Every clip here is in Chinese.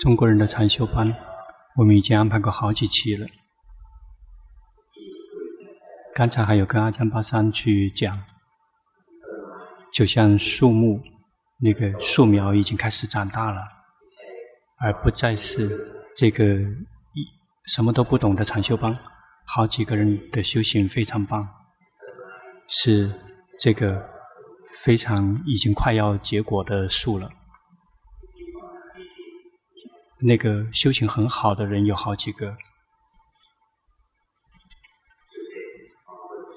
中国人的禅修班，我们已经安排过好几期了。刚才还有跟阿江巴桑去讲，就像树木，那个树苗已经开始长大了，而不再是这个一什么都不懂的禅修班。好几个人的修行非常棒，是这个非常已经快要结果的树了。那个修行很好的人有好几个。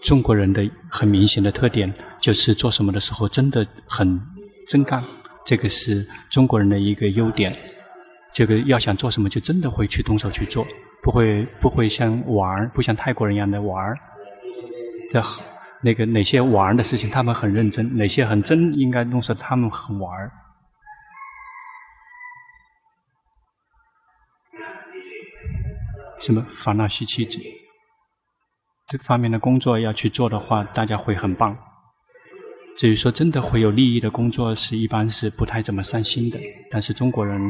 中国人的很明显的特点就是做什么的时候真的很真干，这个是中国人的一个优点。这个要想做什么，就真的会去动手去做，不会不会像玩儿，不像泰国人一样的玩儿。这那个哪些玩儿的事情，他们很认真；哪些很真应该弄死，他们很玩儿。什么烦恼习气子？这方面的工作要去做的话，大家会很棒。至于说真的会有利益的工作，是一般是不太怎么上心的。但是中国人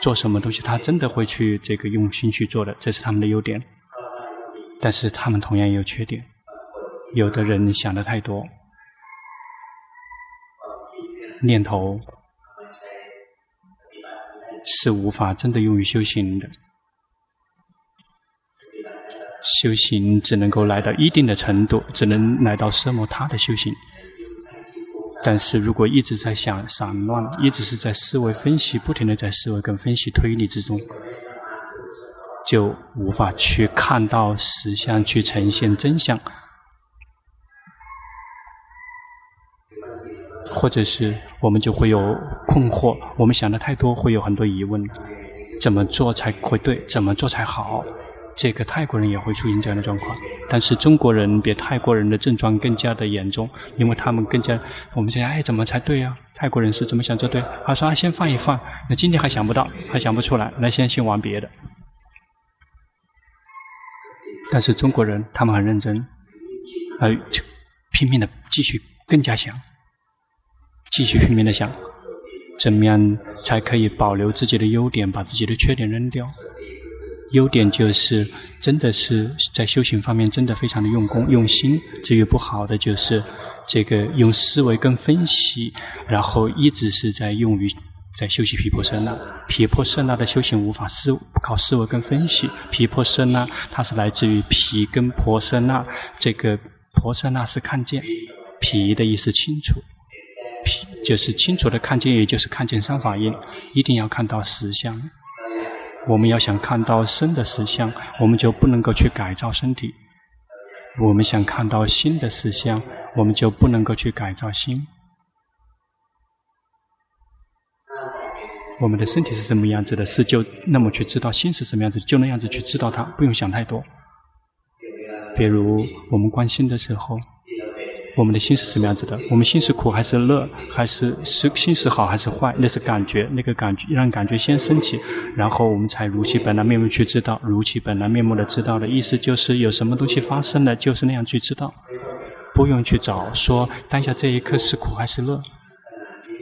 做什么东西，他真的会去这个用心去做的，这是他们的优点。但是他们同样也有缺点，有的人想的太多，念头是无法真的用于修行的。修行只能够来到一定的程度，只能来到奢摩他的修行。但是如果一直在想散乱，一直是在思维分析，不停的在思维跟分析推理之中，就无法去看到实相，去呈现真相，或者是我们就会有困惑，我们想的太多，会有很多疑问：怎么做才会对？怎么做才好？这个泰国人也会出现这样的状况，但是中国人比泰国人的症状更加的严重，因为他们更加，我们想，哎，怎么才对啊？泰国人是怎么想才对？他说，啊，先放一放，那今天还想不到，还想不出来，那先去玩别的。但是中国人他们很认真，呃，就拼命的继续更加想，继续拼命的想，怎么样才可以保留自己的优点，把自己的缺点扔掉？优点就是，真的是在修行方面真的非常的用功用心。至于不好的，就是这个用思维跟分析，然后一直是在用于在修习毗婆舍那。毗婆舍那的修行无法思靠思维跟分析，毗婆舍那它是来自于毗跟婆舍那。这个婆舍那是看见，毗的意思清楚，毗就是清楚的看见，也就是看见三法印，一定要看到实相。我们要想看到生的实相，我们就不能够去改造身体；我们想看到心的实相，我们就不能够去改造心。我们的身体是什么样子的，是就那么去知道；心是什么样子，就那样子去知道它，不用想太多。比如我们观心的时候。我们的心是什么样子的？我们心是苦还是乐？还是是心是好还是坏？那是感觉，那个感觉让感觉先升起，然后我们才如其本来面目去知道。如其本来面目的知道的意思就是有什么东西发生了，就是那样去知道，不用去找说当下这一刻是苦还是乐，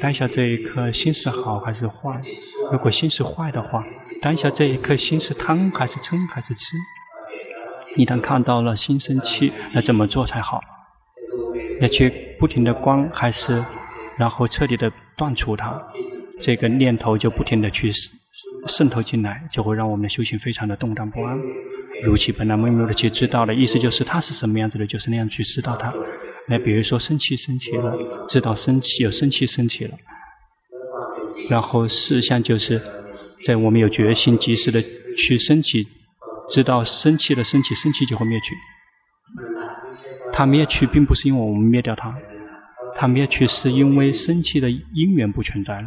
当下这一刻心是好还是坏？如果心是坏的话，当下这一刻心是贪还是嗔还是痴？一旦看到了心生气，那怎么做才好？要去不停的观，还是然后彻底的断除它，这个念头就不停的去渗透进来，就会让我们的修行非常的动荡不安。如其本来面目的去知道的意思就是它是什么样子的，就是那样去知道它。那比如说生气生气了，知道生气有生气生气了，然后实相就是在我们有决心及时的去升起，知道生气的生气，生气就会灭去。它灭去并不是因为我们灭掉它，它灭去是因为生气的因缘不存在了。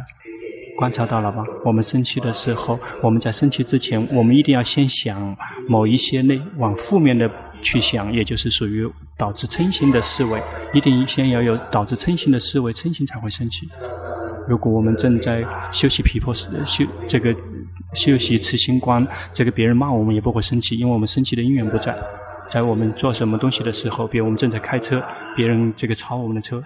观察到了吧？我们生气的时候，我们在生气之前，我们一定要先想某一些内往负面的去想，也就是属于导致嗔心的思维，一定先要有导致嗔心的思维，嗔心才会生气。如果我们正在修习毗婆舍修这个修习慈心观，这个别人骂我们也不会生气，因为我们生气的因缘不在。在我们做什么东西的时候，比如我们正在开车，别人这个超我们的车，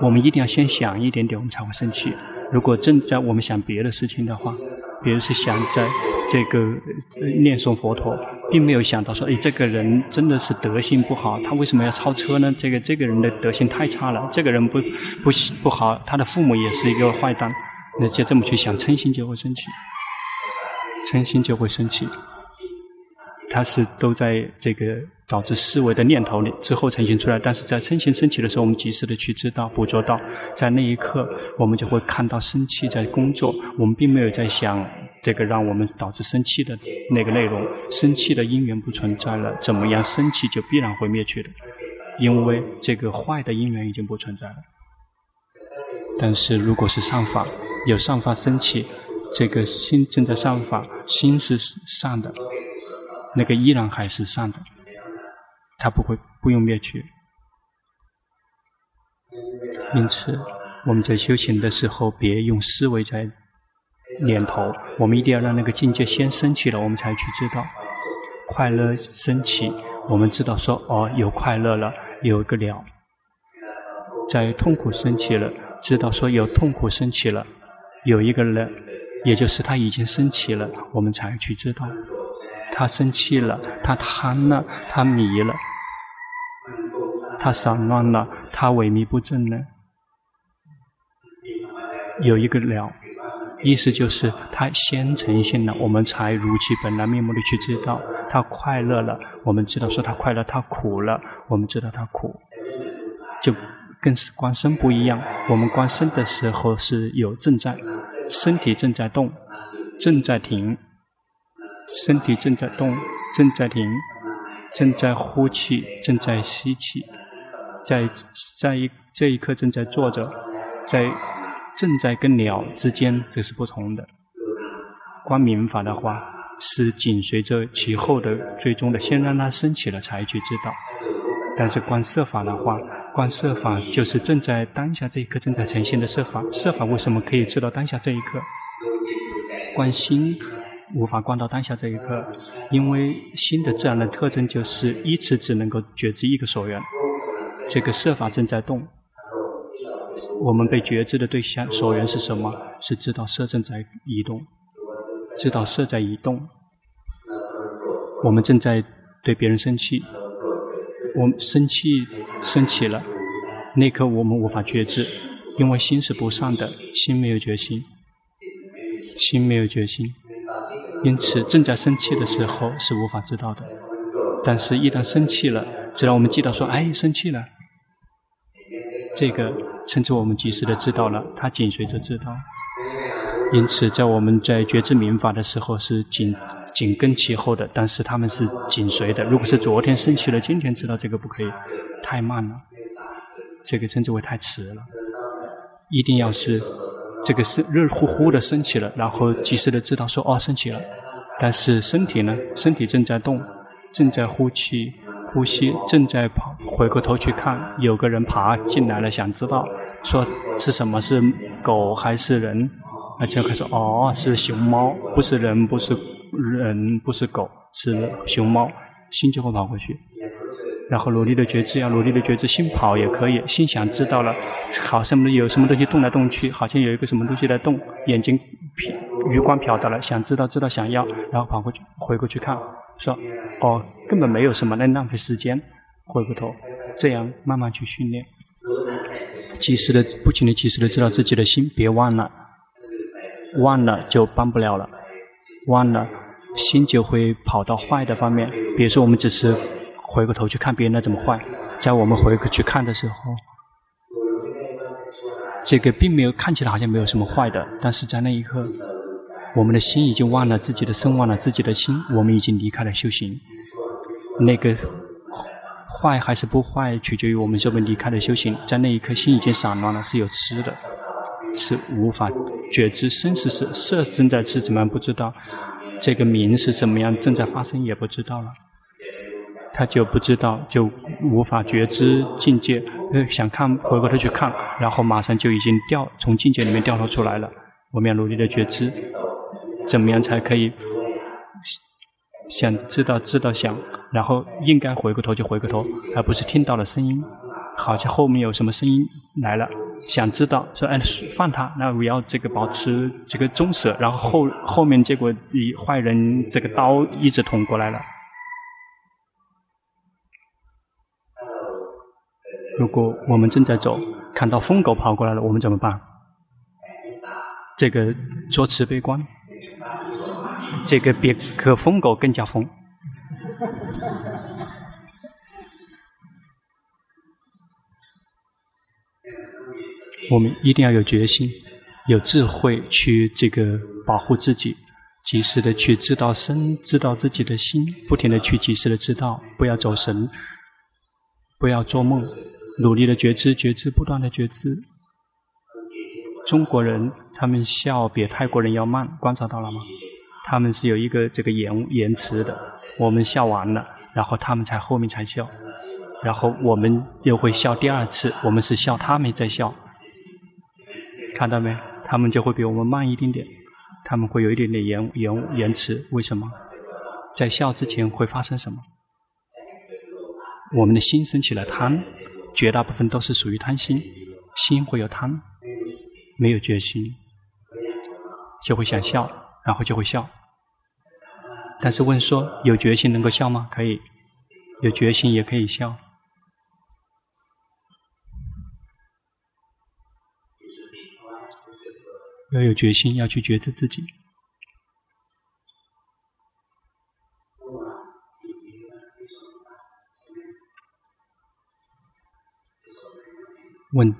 我们一定要先想一点点，我们才会生气。如果正在我们想别的事情的话，比如是想在这个念诵佛陀，并没有想到说，哎，这个人真的是德行不好，他为什么要超车呢？这个这个人的德行太差了，这个人不不不好，他的父母也是一个坏蛋，那就这么去想，嗔心就会生气，嗔心就会生气。它是都在这个导致思维的念头里之后呈现出来，但是在身心升起的时候，我们及时的去知道、捕捉到，在那一刻，我们就会看到生气在工作。我们并没有在想这个让我们导致生气的那个内容，生气的因缘不存在了，怎么样生气就必然会灭去的，因为这个坏的因缘已经不存在了。但是如果是上法，有上法生气，这个心正在上法，心是善的。那个依然还是善的，它不会不用灭去。因此，我们在修行的时候，别用思维在念头，我们一定要让那个境界先升起了，我们才去知道快乐升起。我们知道说，哦，有快乐了，有一个了。在痛苦升起了，知道说有痛苦升起了，有一个了，也就是它已经升起了，我们才去知道。他生气了，他贪了，他迷了，他散乱了，他萎靡不振了。有一个了，意思就是他先呈现了，我们才如其本来面目的去知道。他快乐了，我们知道说他快乐；他苦了，我们知道他苦。就跟观身不一样，我们观身的时候是有正在，身体正在动，正在停。身体正在动，正在停，正在呼气，正在吸气，在在一这一刻正在坐着，在正在跟鸟之间，这是不同的。观明法的话，是紧随着其后的最终的，先让它升起了才去知道。但是观色法的话，观色法就是正在当下这一刻正在呈现的色法。色法为什么可以知道当下这一刻？观心。无法观到当下这一刻，因为心的自然的特征就是一次只能够觉知一个所缘。这个色法正在动，我们被觉知的对象所缘是什么？是知道色正在移动，知道色在移动。我们正在对别人生气，我生气升起了，那刻我们无法觉知，因为心是不善的，心没有决心，心没有决心。因此，正在生气的时候是无法知道的，但是一旦生气了，只要我们记得说：“哎，生气了。”这个称之我们及时的知道了，它紧随着知道。因此，在我们在觉知明法的时候是紧紧跟其后的，但是他们是紧随的。如果是昨天生气了，今天知道这个不可以，太慢了，这个称之为太迟了。一定要是。这个是热乎乎的升起了，然后及时的知道说哦升起了，但是身体呢？身体正在动，正在呼气、呼吸，正在跑。回过头去看，有个人爬进来了，想知道说是什么？是狗还是人？那就开始哦，是熊猫，不是人，不是人，不是狗，是熊猫，心就会跑过去。然后努力的觉知，要努力的觉知，心跑也可以，心想知道了，好什么有什么东西动来动去，好像有一个什么东西在动，眼睛余光瞟到了，想知道知道想要，然后跑过去回过去看，说哦根本没有什么，那浪费时间，回过头，这样慢慢去训练，及时的不停的及时的知道自己的心，别忘了，忘了就帮不了了，忘了心就会跑到坏的方面，比如说我们只是。回过头去看别人的怎么坏，在我们回过去看的时候，这个并没有看起来好像没有什么坏的，但是在那一刻，我们的心已经忘了自己的身，忘了自己的心，我们已经离开了修行。那个坏还是不坏，取决于我们是不是离开了修行。在那一刻，心已经散乱了，是有痴的，是无法觉知生死是色正在是怎么样不知道，这个名是怎么样正在发生也不知道了。他就不知道，就无法觉知境界。呃想看，回过头去看，然后马上就已经掉从境界里面掉头出来了。我们要努力的觉知，怎么样才可以想知道知道想，然后应该回过头就回过头，而不是听到了声音，好像后面有什么声音来了，想知道说哎放他，那我要这个保持这个忠舍，然后后后面结果以坏人这个刀一直捅过来了。如果我们正在走，看到疯狗跑过来了，我们怎么办？这个做慈悲观，这个比可疯狗更加疯。我们一定要有决心，有智慧去这个保护自己，及时的去知道身，知道自己的心，不停的去及时的知道，不要走神，不要做梦，努力的觉知，觉知，不断的觉知。中国人他们笑比泰国人要慢，观察到了吗？他们是有一个这个延延迟的，我们笑完了，然后他们才后面才笑，然后我们又会笑第二次，我们是笑他们在笑。看到没？他们就会比我们慢一点点，他们会有一点点延延延迟。为什么？在笑之前会发生什么？我们的心升起了贪，绝大部分都是属于贪心，心会有贪，没有决心，就会想笑，然后就会笑。但是问说，有决心能够笑吗？可以，有决心也可以笑。要有决心，要去觉知自己。问：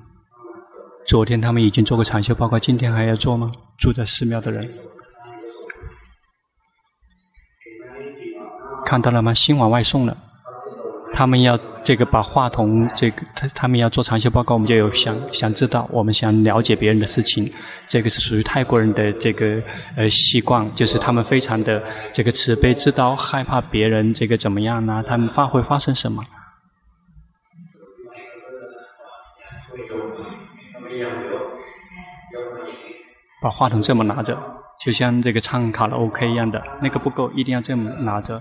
昨天他们已经做过长修报告，今天还要做吗？住在寺庙的人，看到了吗？心往外送了。他们要这个把话筒，这个他他们要做长修报告，我们就有想想知道，我们想了解别人的事情，这个是属于泰国人的这个呃习惯，就是他们非常的这个慈悲知道，害怕别人这个怎么样呢？他们发会发生什么？把话筒这么拿着，就像这个唱卡拉 OK 一样的，那个不够，一定要这么拿着。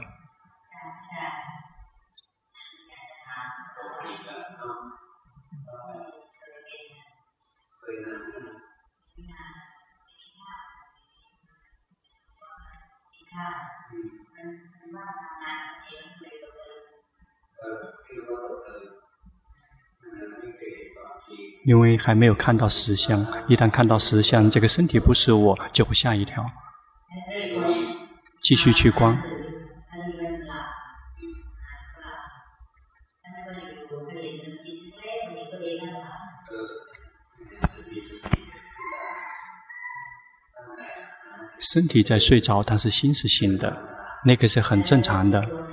因为还没有看到实相，一旦看到实相，这个身体不是我，就会吓一跳。继续去观。身体在睡着，但是心是醒的，那个是很正常的。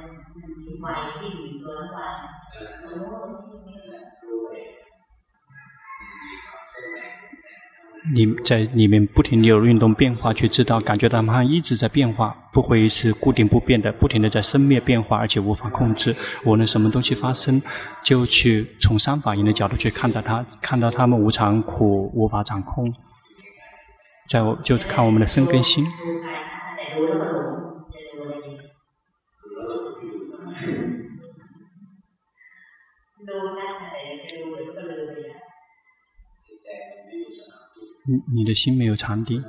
你在里面不停地有运动变化，去知道感觉到它一直在变化，不会是固定不变的，不停的在生灭变化，而且无法控制。无论什么东西发生，就去从三法印的角度去看到它，看到它们无常、苦、无法掌控。在我就是看我们的生根心。你的心没有禅定，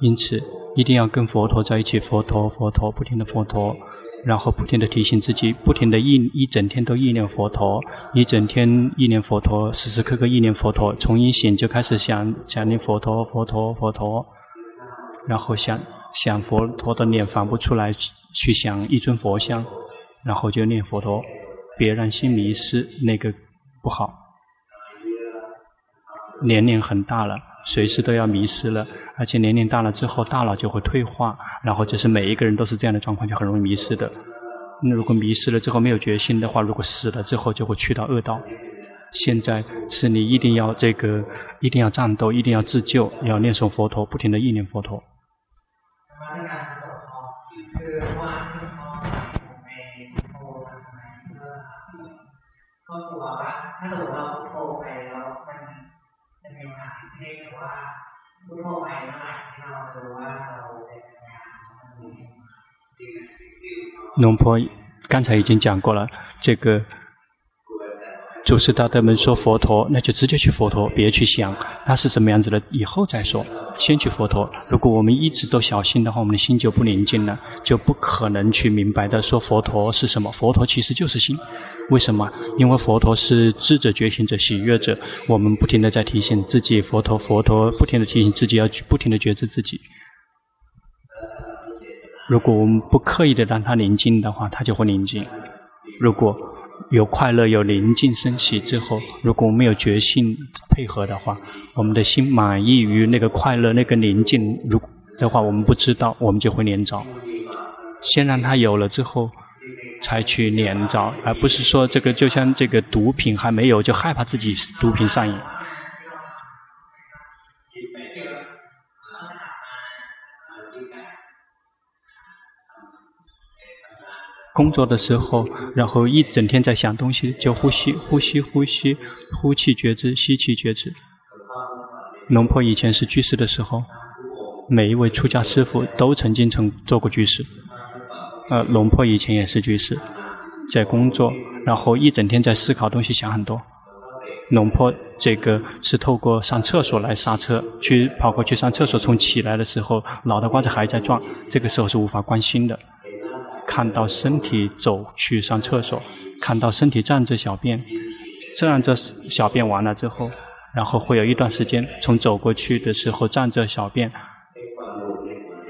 因此一定要跟佛陀在一起，佛陀佛陀不停的佛陀，然后不停的提醒自己，不停的一一整天都意念佛陀，一整天意念佛陀，时时刻刻意念佛陀，从一醒就开始想想念佛陀佛陀佛陀，然后想想佛陀的脸反不出来，去想一尊佛像，然后就念佛陀，别让心迷失，那个不好，年龄很大了。随时都要迷失了，而且年龄大了之后，大脑就会退化，然后这是每一个人都是这样的状况，就很容易迷失的。那如果迷失了之后没有决心的话，如果死了之后就会去到恶道。现在是你一定要这个，一定要战斗，一定要自救，要念诵佛陀，不停的意念佛陀。农婆刚才已经讲过了，这个祖师大德们说佛陀，那就直接去佛陀，别去想他是什么样子的，以后再说。先去佛陀。如果我们一直都小心的话，我们的心就不宁静了，就不可能去明白的说佛陀是什么。佛陀其实就是心。为什么？因为佛陀是智者、觉醒者、喜悦者。我们不停的在提醒自己，佛陀，佛陀，不停的提醒自己，要去不停的觉知自己。如果我们不刻意的让它宁静的话，它就会宁静。如果有快乐、有宁静升起之后，如果我们没有决心配合的话，我们的心满意于那个快乐、那个宁静，如的话，我们不知道，我们就会连着。先让它有了之后，才去连着，而不是说这个就像这个毒品还没有，就害怕自己毒品上瘾。工作的时候，然后一整天在想东西，就呼吸，呼吸，呼吸，呼气觉知，吸气觉知。龙婆以前是居士的时候，每一位出家师父都曾经曾做过居士。呃，龙婆以前也是居士，在工作，然后一整天在思考东西，想很多。龙婆这个是透过上厕所来刹车，去跑过去上厕所，从起来的时候，脑袋瓜子还在转，这个时候是无法关心的。看到身体走去上厕所，看到身体站着小便，站着小便完了之后，然后会有一段时间，从走过去的时候站着小便，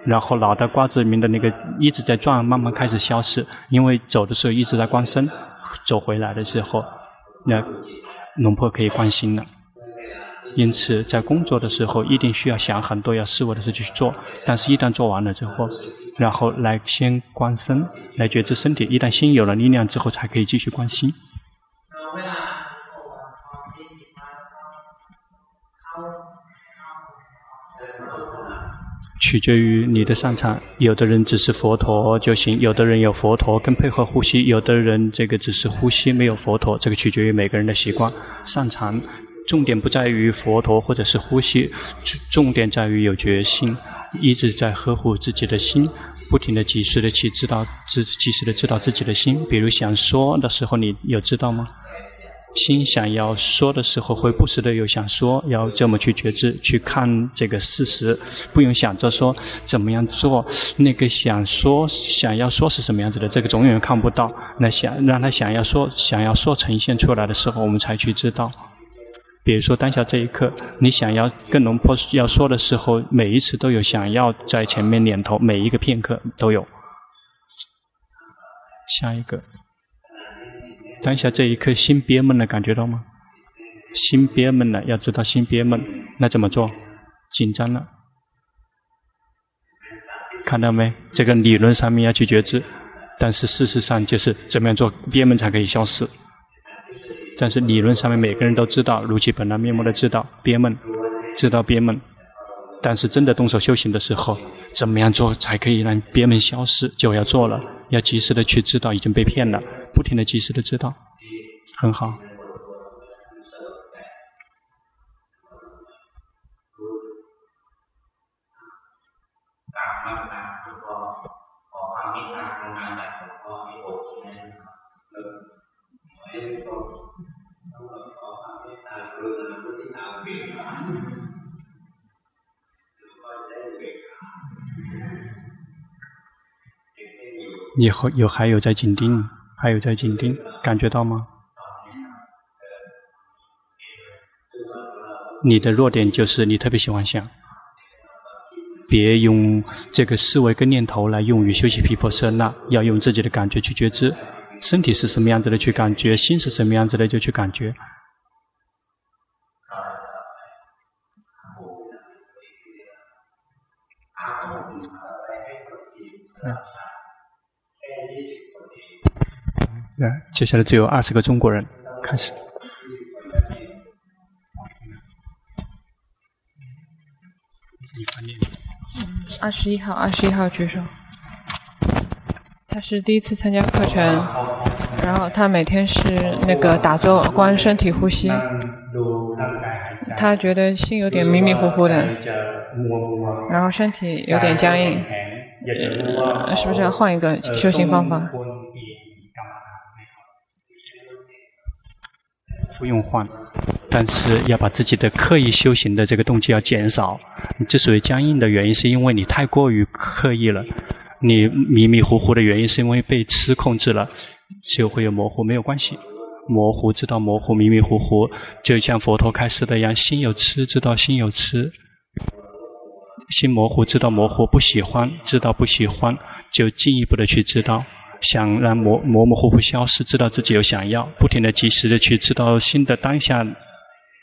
然后脑袋瓜子里面的那个一直在转，慢慢开始消失，因为走的时候一直在观身，走回来的时候，那龙婆可以观心了。因此，在工作的时候一定需要想很多要事物的事情去做，但是一旦做完了之后，然后来先观身，来觉知身体。一旦心有了力量之后，才可以继续观心。取决于你的擅长，有的人只是佛陀就行，有的人有佛陀更配合呼吸，有的人这个只是呼吸没有佛陀，这个取决于每个人的习惯、擅长。重点不在于佛陀或者是呼吸，重点在于有决心，一直在呵护自己的心，不停的及时的去知道自及时的知道自己的心。比如想说的时候，你有知道吗？心想要说的时候，会不时的有想说，要这么去觉知，去看这个事实，不用想着说怎么样做。那个想说想要说是什么样子的，这个总永远看不到。那想让他想要说想要说呈现出来的时候，我们才去知道。比如说当下这一刻，你想要跟龙婆要说的时候，每一次都有想要在前面念头，每一个片刻都有。下一个，当下这一刻心憋闷了，感觉到吗？心憋闷了，要知道心憋闷，那怎么做？紧张了，看到没？这个理论上面要去觉知，但是事实上就是怎么样做憋闷才可以消失。但是理论上面每个人都知道，如其本来面目的知道憋闷，知道憋闷。但是真的动手修行的时候，怎么样做才可以让憋闷消失？就要做了，要及时的去知道已经被骗了，不停的及时的知道，很好。以后有还有在紧盯，还有在紧盯，感觉到吗？你的弱点就是你特别喜欢想，别用这个思维跟念头来用于修习毗婆舍那，要用自己的感觉去觉知，身体是什么样子的去感觉，心是什么样子的就去感觉。接下来只有二十个中国人开始。二十一号，二十一号举手。他是第一次参加课程，然后他每天是那个打坐观身体呼吸，他觉得心有点迷迷糊糊的，然后身体有点僵硬，是不是要换一个修行方法？不用换，但是要把自己的刻意修行的这个动机要减少。你之所以僵硬的原因，是因为你太过于刻意了。你迷迷糊糊的原因，是因为被痴控制了，就会有模糊，没有关系。模糊知道模糊，迷迷糊糊，就像佛陀开示的一样，心有痴知道心有痴，心模糊知道模糊，不喜欢知道不喜欢，就进一步的去知道，想让模模模糊糊消失，知道自己有想要，不停的及时的去知道新的当下。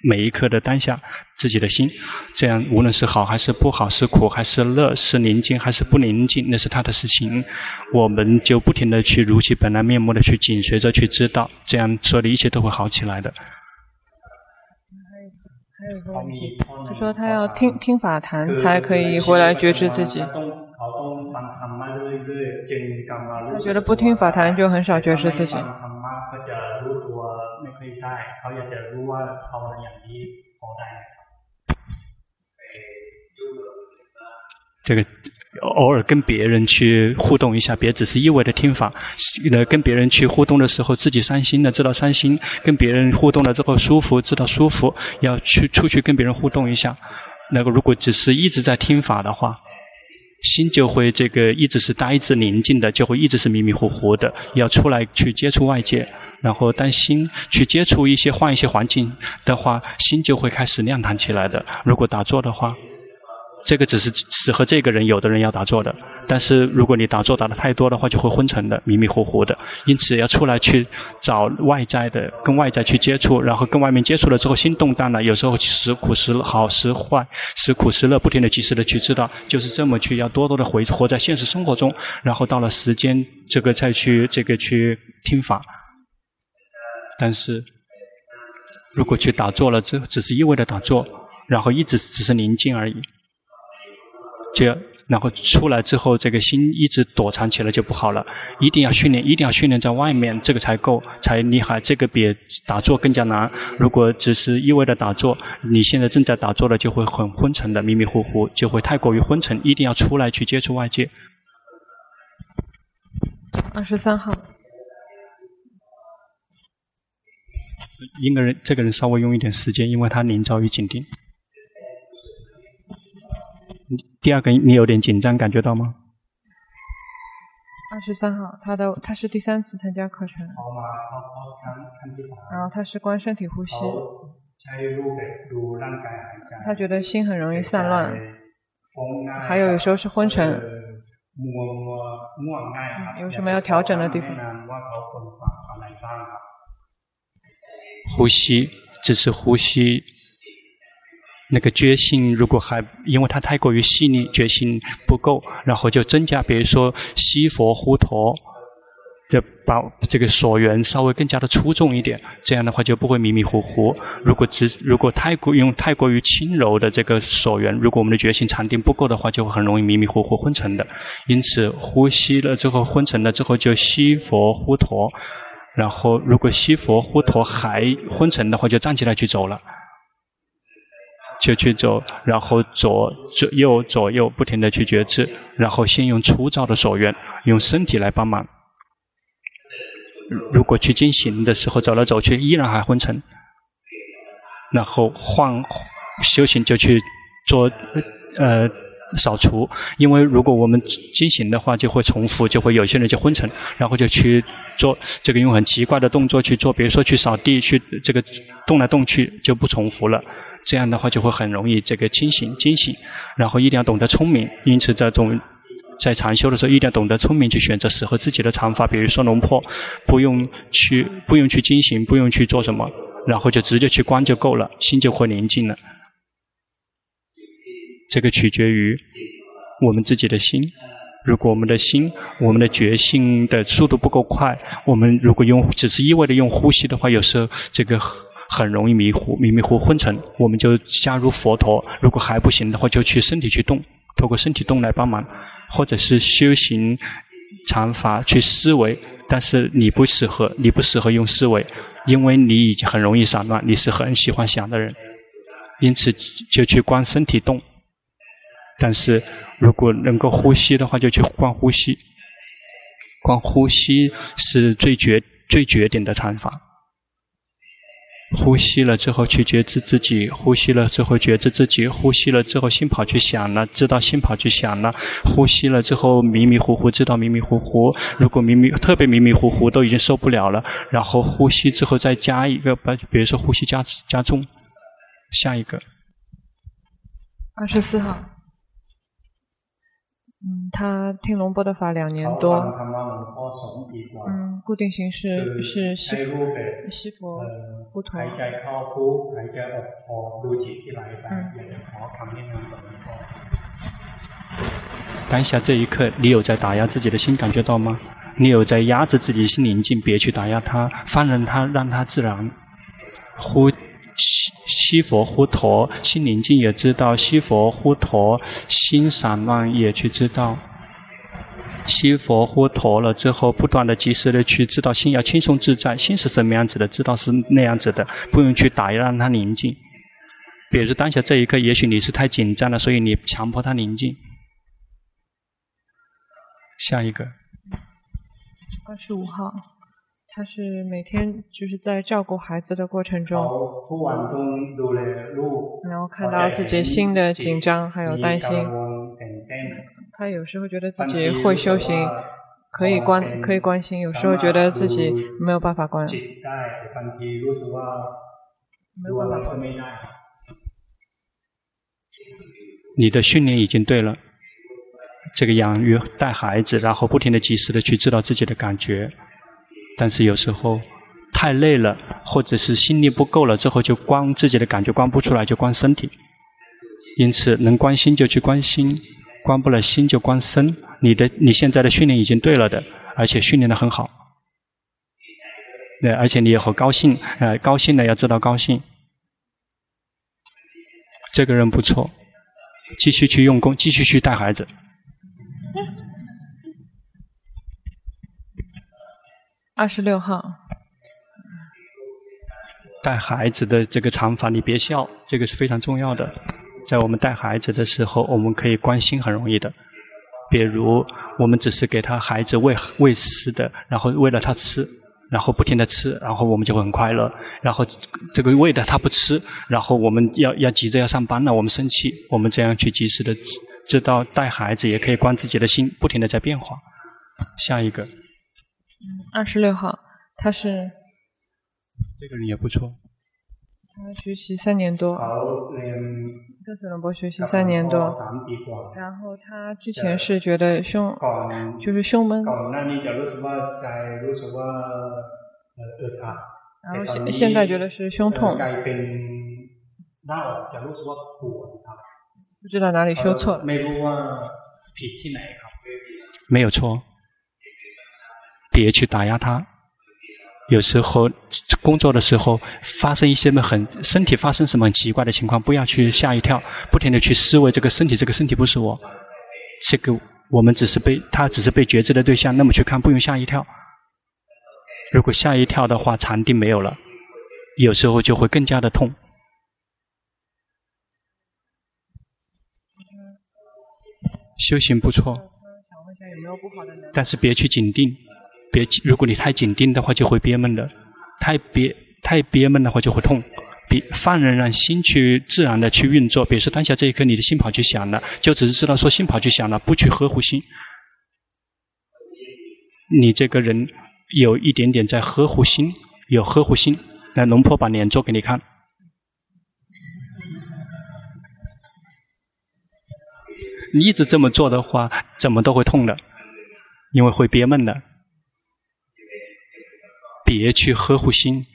每一刻的当下，自己的心，这样无论是好还是不好，是苦还是乐，是宁静还是不宁静，那是他的事情。我们就不停的去如其本来面目的去紧随着去知道，这样所有的一切都会好起来的。还有一个问题，他说他要听听法谈才可以回来觉知自己。他觉得不听法谈就很少觉知自己。这个偶尔跟别人去互动一下，别只是一味的听法。呃，跟别人去互动的时候，自己伤心了，知道伤心；跟别人互动了之后舒服，知道舒服。要去出去跟别人互动一下。那个如果只是一直在听法的话，心就会这个一直是呆滞宁静的，就会一直是迷迷糊糊的。要出来去接触外界，然后当心去接触一些换一些环境的话，心就会开始亮堂起来的。如果打坐的话。这个只是适合这个人，有的人要打坐的。但是如果你打坐打的太多的话，就会昏沉的、迷迷糊糊的。因此要出来去找外在的，跟外在去接触，然后跟外面接触了之后，心动荡了。有时候时苦时好时坏，时苦时乐，不停的及时的去知道，就是这么去，要多多的活活在现实生活中。然后到了时间，这个再去这个去听法。但是如果去打坐了，这只是一味的打坐，然后一直只是宁静而已。就要，然后出来之后，这个心一直躲藏起来就不好了。一定要训练，一定要训练在外面，这个才够，才厉害。这个比打坐更加难。如果只是一味的打坐，你现在正在打坐的，就会很昏沉的，迷迷糊糊，就会太过于昏沉。一定要出来去接触外界。二十三号，一个人，这个人稍微用一点时间，因为他临遭于紧盯。第二个，你有点紧张，感觉到吗？二十三号，他的他是第三次参加课程，然后他是观身体呼吸，他觉得心很容易散乱，还有有时候是昏沉，有什么要调整的地方？呼吸，只是呼吸。那个觉性如果还因为它太过于细腻，觉性不够，然后就增加，比如说吸佛呼陀，就把这个所缘稍微更加的粗重一点，这样的话就不会迷迷糊糊。如果只如果太过用太过于轻柔的这个所缘，如果我们的觉性禅定不够的话，就会很容易迷迷糊糊昏沉的。因此呼吸了之后昏沉了之后就吸佛呼陀，然后如果吸佛呼陀还昏沉的话，就站起来去走了。就去走，然后左左右左右不停地去觉知，然后先用粗糙的所缘，用身体来帮忙。如果去进行的时候走来走去依然还昏沉，然后换修行就去做呃扫除，因为如果我们进行的话就会重复，就会有些人就昏沉，然后就去做这个用很奇怪的动作去做，比如说去扫地去这个动来动去就不重复了。这样的话就会很容易这个清醒惊醒，然后一定要懂得聪明。因此，在种在禅修的时候，一定要懂得聪明去选择适合自己的禅法。比如说龙婆，不用去不用去惊醒，不用去做什么，然后就直接去观就够了，心就会宁静了。这个取决于我们自己的心。如果我们的心，我们的觉性的速度不够快，我们如果用只是一味的用呼吸的话，有时候这个。很容易迷糊，迷迷糊昏沉。我们就加入佛陀，如果还不行的话，就去身体去动，透过身体动来帮忙，或者是修行禅法去思维。但是你不适合，你不适合用思维，因为你已经很容易散乱，你是很喜欢想的人，因此就去观身体动。但是如果能够呼吸的话，就去观呼吸，观呼吸是最绝最绝顶的禅法。呼吸了之后去觉知自己，呼吸了之后觉知自己，呼吸了之后心跑去想了，知道心跑去想了，呼吸了之后迷迷糊糊，知道迷迷糊糊。如果迷迷特别迷迷糊糊，都已经受不了了，然后呼吸之后再加一个，把比如说呼吸加加重，下一个。二十四号。嗯，他听龙波的法两年多。嗯，固定形式是西西佛不同。嗯。当下这一刻，你有在打压自己的心，感觉到吗？你有在压制自己心宁静，别去打压它，放任它，让它自然呼。西西佛呼陀，心宁静也知道；西佛呼陀，心散乱也去知道。西佛呼陀了之后，不断的、及时的去知道心要轻松自在，心是什么样子的，知道是那样子的，不用去打压，让它宁静。比如当下这一刻，也许你是太紧张了，所以你强迫它宁静。下一个。二十五号。他是每天就是在照顾孩子的过程中，然后看到自己心的紧张还有担心，他有时候觉得自己会修行，可以关可以关心，有时候觉得自己没有办法关，没有办法关。你的训练已经对了，这个养育带孩子，然后不停的及时的去知道自己的感觉。但是有时候太累了，或者是心力不够了，之后就关自己的感觉关不出来，就关身体。因此，能关心就去关心，关不了心就关身。你的你现在的训练已经对了的，而且训练的很好。对，而且你也很高兴，呃，高兴的要知道高兴。这个人不错，继续去用功，继续去带孩子。二十六号，带孩子的这个长法，你别笑，这个是非常重要的。在我们带孩子的时候，我们可以关心很容易的。比如，我们只是给他孩子喂喂食的，然后喂了他吃，然后不停的吃，然后我们就会很快乐。然后这个喂的他不吃，然后我们要要急着要上班了，我们生气。我们这样去及时的知道带孩子，也可以关自己的心，不停的在变化。下一个。二十六号，他是这个人也不错。他学习三年多，跟随龙波学习三年多。然后他之前是觉得胸，就是胸闷。然后现现在觉得是胸痛。不知道哪里修错了。没有错。别去打压他，有时候工作的时候发生一些很身体发生什么很奇怪的情况，不要去吓一跳，不停的去思维这个身体，这个身体不是我，这个我们只是被他只是被觉知的对象，那么去看不用吓一跳。如果吓一跳的话，禅定没有了，有时候就会更加的痛。修行不错，但是别去紧定。别，如果你太紧盯的话，就会憋闷的；太憋、太憋闷的话，就会痛。别放任，让心去自然的去运作。比如说当下这一刻，你的心跑去想了，就只是知道说心跑去想了，不去呵护心。你这个人有一点点在呵护心，有呵护心。来，龙婆把脸做给你看。你一直这么做的话，怎么都会痛的，因为会憋闷的。别去呵护心，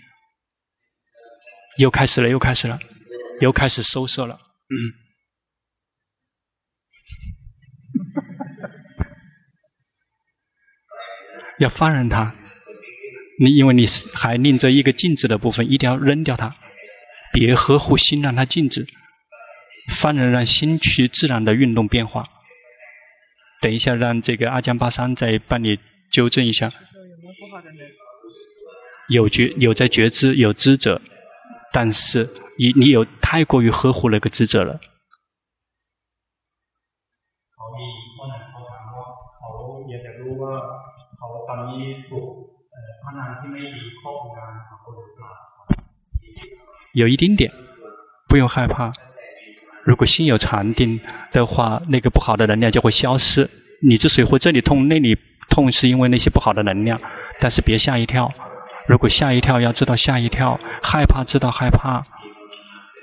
又开始了，又开始了，又开始收摄了。嗯，要放任它。你因为你是还拎着一个静止的部分，一定要扔掉它。别呵护心，让它静止，放任让心去自然的运动变化。等一下，让这个阿江巴桑再帮你纠正一下。有有觉有在觉知有知者，但是你你有太过于呵护那个知者了。有一丁点，不用害怕。如果心有禅定的话，那个不好的能量就会消失。你之所以会这里痛那里痛，是因为那些不好的能量。但是别吓一跳，如果吓一跳，要知道吓一跳；害怕，知道害怕。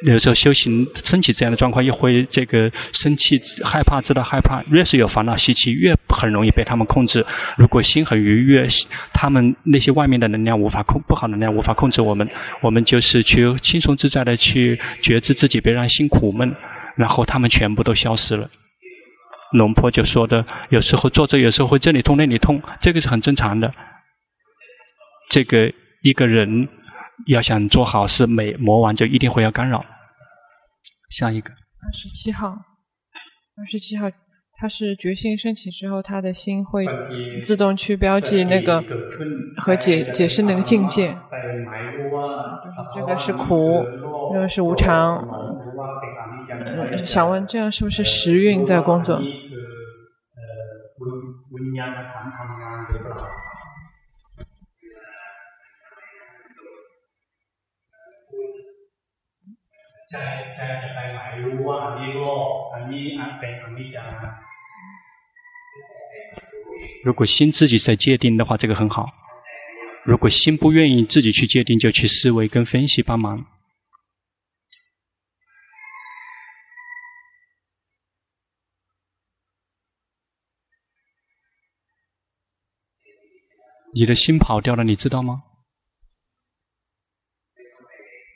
有时候修行升起这样的状况，又会这个生气、害怕，知道害怕。越是有烦恼习气，越很容易被他们控制。如果心很愉悦，他们那些外面的能量无法控，不好能量无法控制我们。我们就是去轻松自在的去觉知自己，别让心苦闷，然后他们全部都消失了。龙婆就说的，有时候坐着，有时候会这里痛那里痛，这个是很正常的。这个一个人。要想做好事，每磨完就一定会要干扰。下一个。二十七号，二十七号，他是决心升起之后，他的心会自动去标记那个和解解释那个境界。这个是苦，那个是无常。想问，这样是不是时运在工作？如果心自己在界定的话，这个很好；如果心不愿意自己去界定，就去思维跟分析帮忙。你的心跑掉了，你知道吗？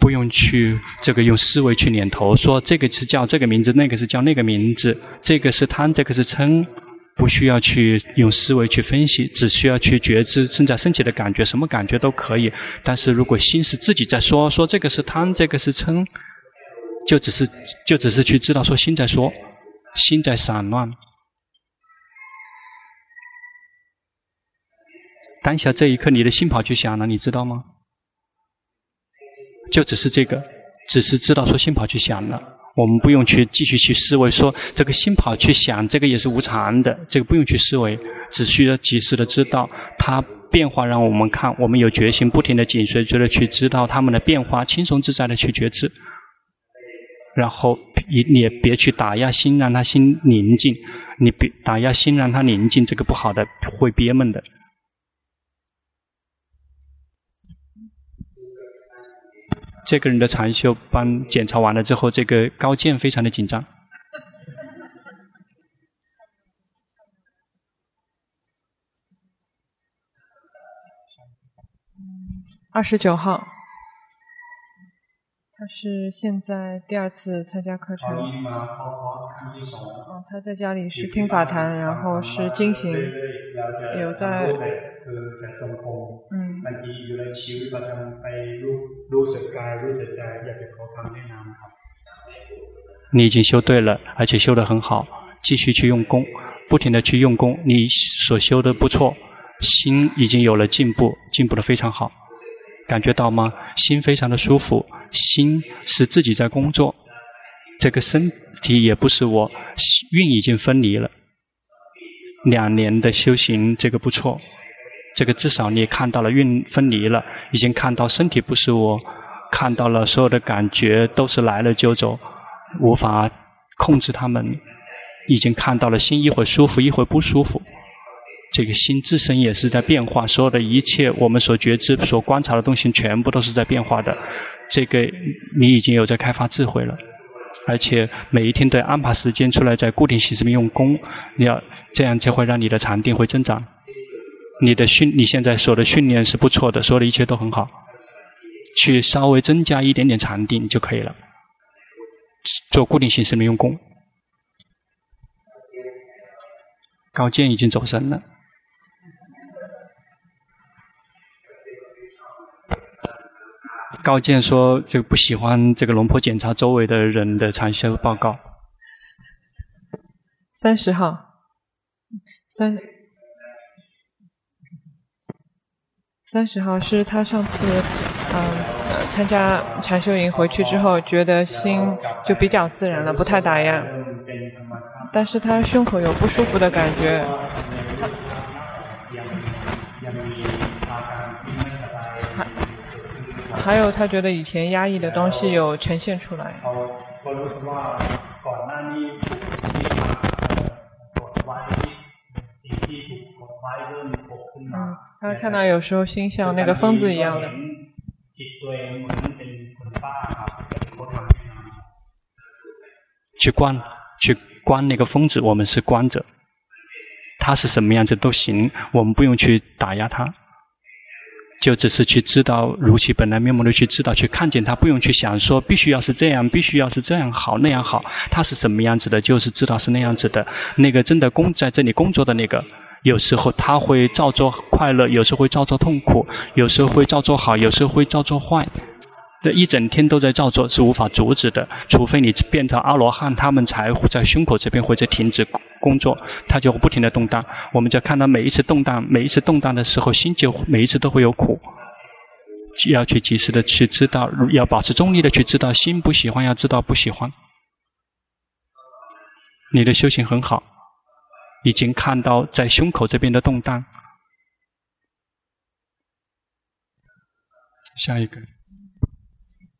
不用去这个用思维去念头，说这个是叫这个名字，那个是叫那个名字，这个是贪，这个是嗔，不需要去用思维去分析，只需要去觉知正在升起的感觉，什么感觉都可以。但是如果心是自己在说，说这个是贪，这个是嗔，就只是就只是去知道说心在说，心在散乱。当下这一刻，你的心跑去想了，你知道吗？就只是这个，只是知道说心跑去想了，我们不用去继续去思维说这个心跑去想，这个也是无常的，这个不用去思维，只需要及时的知道它变化，让我们看，我们有决心，不停的紧随着的去知道它们的变化，轻松自在的去觉知，然后也也别去打压心，让他心宁静，你别打压心，让他宁静，这个不好的，会憋闷的。这个人的禅修帮检查完了之后，这个高健非常的紧张。二十九号，他是现在第二次参加课程。哦，他在家里是听法坛，然后是进行，有在。嗯。你已经修对了，而且修得很好，继续去用功，不停地去用功。你所修的不错，心已经有了进步，进步的非常好，感觉到吗？心非常的舒服，心是自己在工作，这个身体也不是我，运已经分离了。两年的修行，这个不错。这个至少你看到了运分离了，已经看到身体不是我，看到了所有的感觉都是来了就走，无法控制他们，已经看到了心一会舒服一会不舒服，这个心自身也是在变化，所有的一切我们所觉知、所观察的东西全部都是在变化的，这个你已经有在开发智慧了，而且每一天都安排时间出来在固定形式里用功，你要这样就会让你的禅定会增长。你的训，你现在所的训练是不错的，所有的一切都很好，去稍微增加一点点禅定就可以了。做固定形式的用功。高健已经走神了。高健说：“这个不喜欢这个龙婆检查周围的人的禅修报告。”三十号，三。三十号是他上次，嗯、参加禅修营回去之后，觉得心就比较自然了，不太打压。但是他胸口有不舒服的感觉。还有他觉得以前压抑的东西有呈现出来。他看到有时候心像那个疯子一样的。去观，去观那个疯子，我们是观者。他是什么样子都行，我们不用去打压他，就只是去知道如其本来面目的去知道，去看见他，不用去想说必须要是这样，必须要是这样好那样好。他是什么样子的，就是知道是那样子的。那个真的工在这里工作的那个，有时候他会造作快乐，有时候会造作痛苦，有时候会造作好，有时候会造作坏。这一整天都在造作，是无法阻止的。除非你变成阿罗汉，他们才会在胸口这边会在停止工作，他就会不停地动荡。我们就看到每一次动荡，每一次动荡的时候，心就每一次都会有苦。要去及时的去知道，要保持中立的去知道，心不喜欢，要知道不喜欢。你的修行很好，已经看到在胸口这边的动荡。下一个。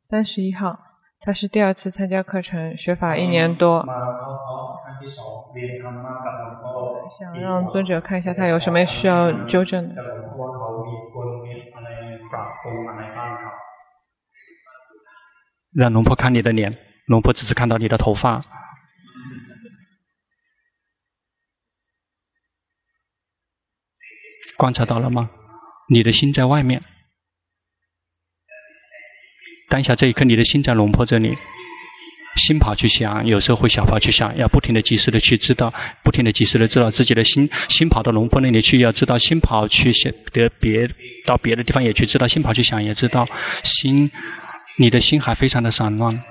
三十一号，他是第二次参加课程，学法一年多，想让尊者看一下他有什么需要纠正的。让龙婆看你的脸，龙婆只是看到你的头发，观察到了吗？你的心在外面。当下这一刻，你的心在龙婆这里，心跑去想，有时候会小跑去想，要不停的、及时的去知道，不停的、及时的知道自己的心，心跑到龙婆那里去，要知道心跑去想的别到别的地方也去知道，心跑去想也知道，心，你的心还非常的散乱，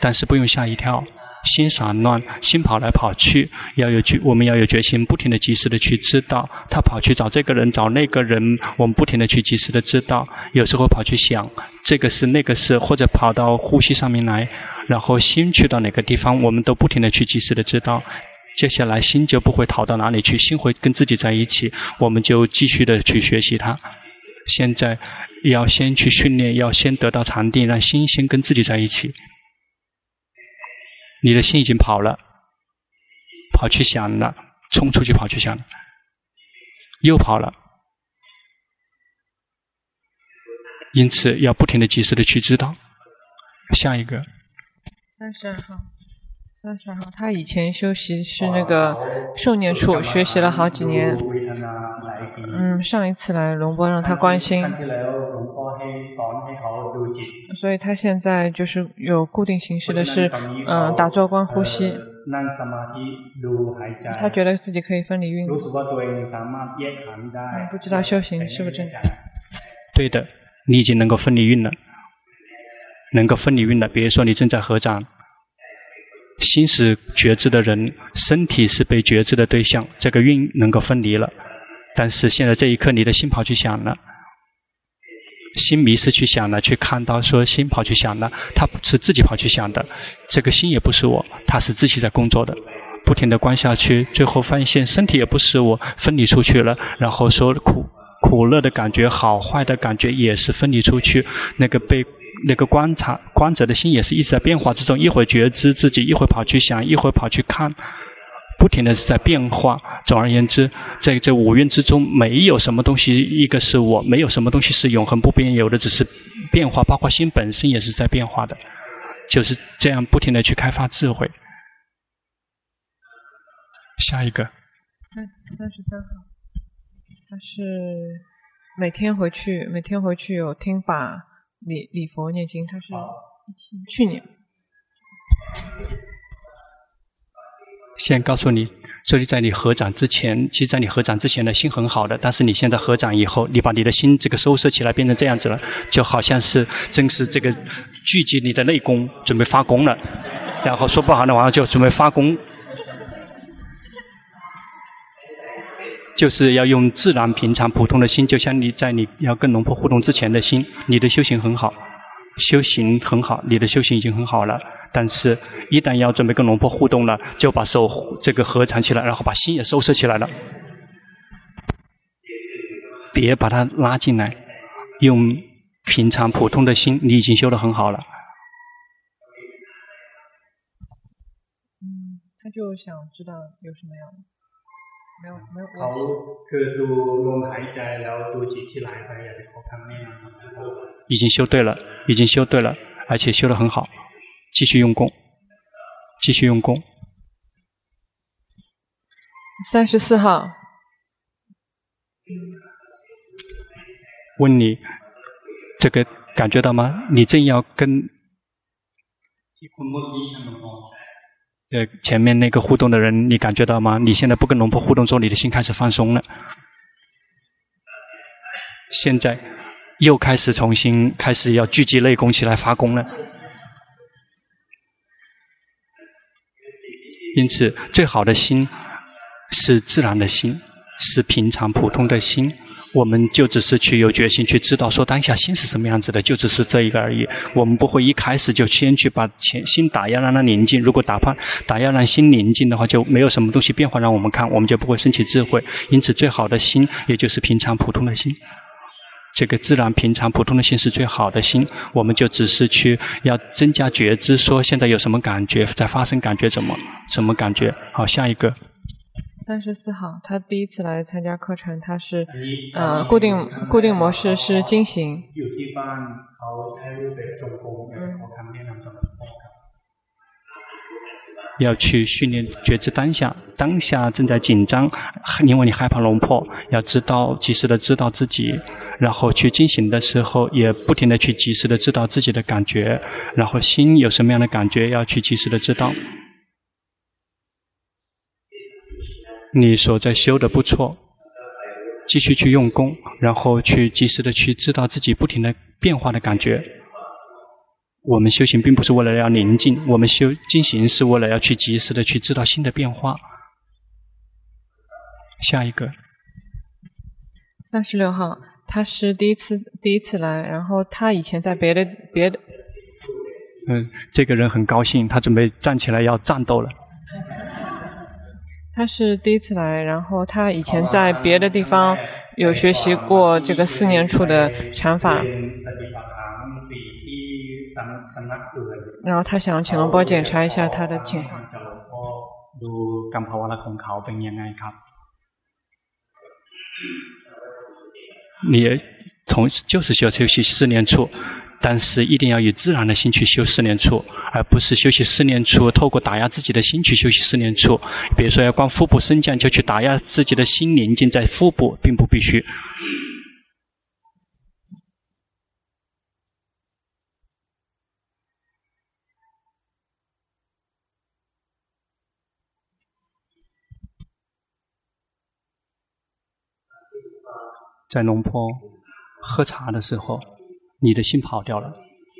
但是不用吓一跳。心散乱，心跑来跑去，要有决，我们要有决心，不停的、及时的去知道，他跑去找这个人，找那个人，我们不停的去及时的知道。有时候跑去想这个是那个是，或者跑到呼吸上面来，然后心去到哪个地方，我们都不停的去及时的知道。接下来心就不会逃到哪里去，心会跟自己在一起，我们就继续的去学习它。现在要先去训练，要先得到禅定，让心先跟自己在一起。你的心已经跑了，跑去想了，冲出去跑去想了，又跑了。因此要不停的、及时的去知道。下一个。三十二号，三十二号，他以前修习是那个受念处，学习了好几年。嗯，上一次来龙波让他关心。所以他现在就是有固定形式的是，嗯、呃，打坐观呼吸。他觉得自己可以分离运动。不知道修行是不是正确？对的，你已经能够分离运了，能够分离运了。比如说你正在合掌，心是觉知的人，身体是被觉知的对象，这个运能够分离了。但是现在这一刻，你的心跑去想了。心迷失去想了，去看到说心跑去想了，他是自己跑去想的，这个心也不是我，他是自己在工作的，不停的观下去，最后发现身体也不是我，分离出去了，然后说苦苦乐的感觉，好坏的感觉也是分离出去，那个被那个观察观者的心也是一直在变化之中，一会觉知自己，一会跑去想，一会跑去看。不停的是在变化。总而言之，在这五蕴之中，没有什么东西一个是我，没有什么东西是永恒不变，有的只是变化。包括心本身也是在变化的，就是这样不停的去开发智慧。下一个。三三十三号，他是每天回去，每天回去有听法礼礼佛念经，他是去年。先告诉你，所以在你合掌之前，其实在你合掌之前的心很好的，但是你现在合掌以后，你把你的心这个收拾起来，变成这样子了，就好像是正是这个聚集你的内功，准备发功了。然后说不好的话，就准备发功，就是要用自然平常普通的心，就像你在你要跟龙婆互动之前的心，你的修行很好，修行很好，你的修行已经很好了。但是，一旦要准备跟龙婆互动了，就把手这个合藏起来，然后把心也收摄起来了，别把它拉进来，用平常普通的心，你已经修得很好了。嗯，他就想知道有什么样的。没有没有。已经修对了，已经修对了，而且修得很好，继续用功，继续用功。三十四号。问你，这个感觉到吗？你正要跟。呃，前面那个互动的人，你感觉到吗？你现在不跟龙婆互动之后，你的心开始放松了。现在又开始重新开始要聚集内功起来发功了。因此，最好的心是自然的心，是平常普通的心。我们就只是去有决心去知道说当下心是什么样子的，就只是这一个而已。我们不会一开始就先去把前心打压让它宁静。如果打怕打压让心宁静的话，就没有什么东西变化让我们看，我们就不会升起智慧。因此，最好的心也就是平常普通的心。这个自然平常普通的心是最好的心。我们就只是去要增加觉知，说现在有什么感觉在发生，感觉怎么什么感觉？好，下一个。三十四号，他第一次来参加课程，他是，呃，固定固定模式是进行。要去训练觉知当下，当下正在紧张，因为你害怕龙破，要知道及时的知道自己，然后去进行的时候，也不停的去及时的知道自己的感觉，然后心有什么样的感觉，要去及时的知道。你所在修的不错，继续去用功，然后去及时的去知道自己不停的变化的感觉。我们修行并不是为了要宁静，我们修进行是为了要去及时的去知道新的变化。下一个，三十六号，他是第一次第一次来，然后他以前在别的别的。嗯，这个人很高兴，他准备站起来要战斗了。他是第一次来，然后他以前在别的地方有学习过这个四年处的禅法，然后他想请龙波检查一下他的情况。你从就是需要学习四年处。但是一定要以自然的心去修四念处，而不是修习四念处，透过打压自己的心去修习四念处。比如说要观腹部升降，就去打压自己的心宁静在腹部，并不必须。在龙坡喝茶的时候。你的心跑掉了，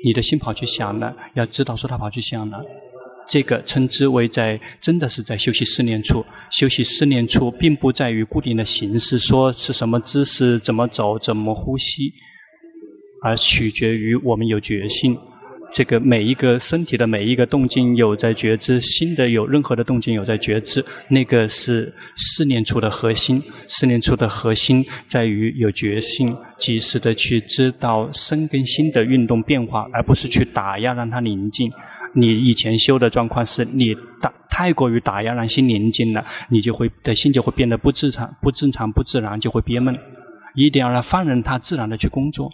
你的心跑去想了，要知道说他跑去想了，这个称之为在真的是在休息思念处。休息思念处并不在于固定的形式，说是什么姿势、怎么走、怎么呼吸，而取决于我们有决心。这个每一个身体的每一个动静有在觉知，心的有任何的动静有在觉知，那个是四念处的核心。四念处的核心在于有决心，及时的去知道身跟心的运动变化，而不是去打压让它宁静。你以前修的状况是你打太过于打压让心宁静了，你就会的心就会变得不正常、不正常、不自然，就会憋闷。一定要让放任它自然的去工作。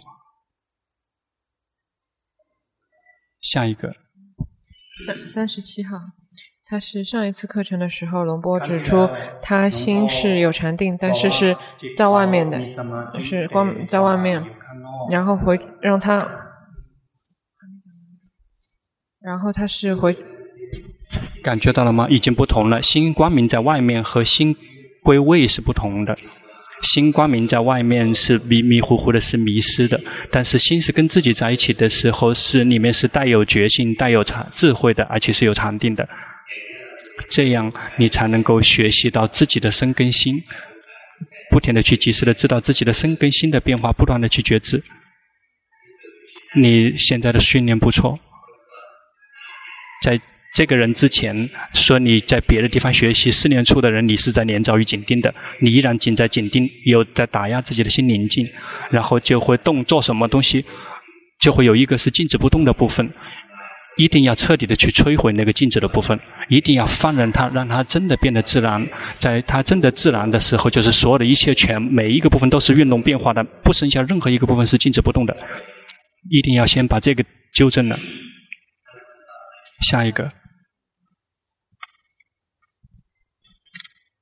下一个，三三十七号，他是上一次课程的时候，龙波指出他心是有禅定，但是是在外面的，就是光在外面，然后回让他，然后他是回，感觉到了吗？已经不同了，心光明在外面和心归位是不同的。心光明在外面是迷迷糊糊的，是迷失的；但是心是跟自己在一起的时候，是里面是带有觉性、带有禅智慧的，而且是有禅定的。这样你才能够学习到自己的生跟心，不停的去及时的知道自己的生跟心的变化，不断的去觉知。你现在的训练不错，在。这个人之前说你在别的地方学习四年初的人，你是在黏着于紧盯的，你依然紧在紧盯，有在打压自己的心宁静，然后就会动做什么东西，就会有一个是静止不动的部分。一定要彻底的去摧毁那个静止的部分，一定要放任它，让它真的变得自然。在它真的自然的时候，就是所有的一切全每一个部分都是运动变化的，不剩下任何一个部分是静止不动的。一定要先把这个纠正了。下一个，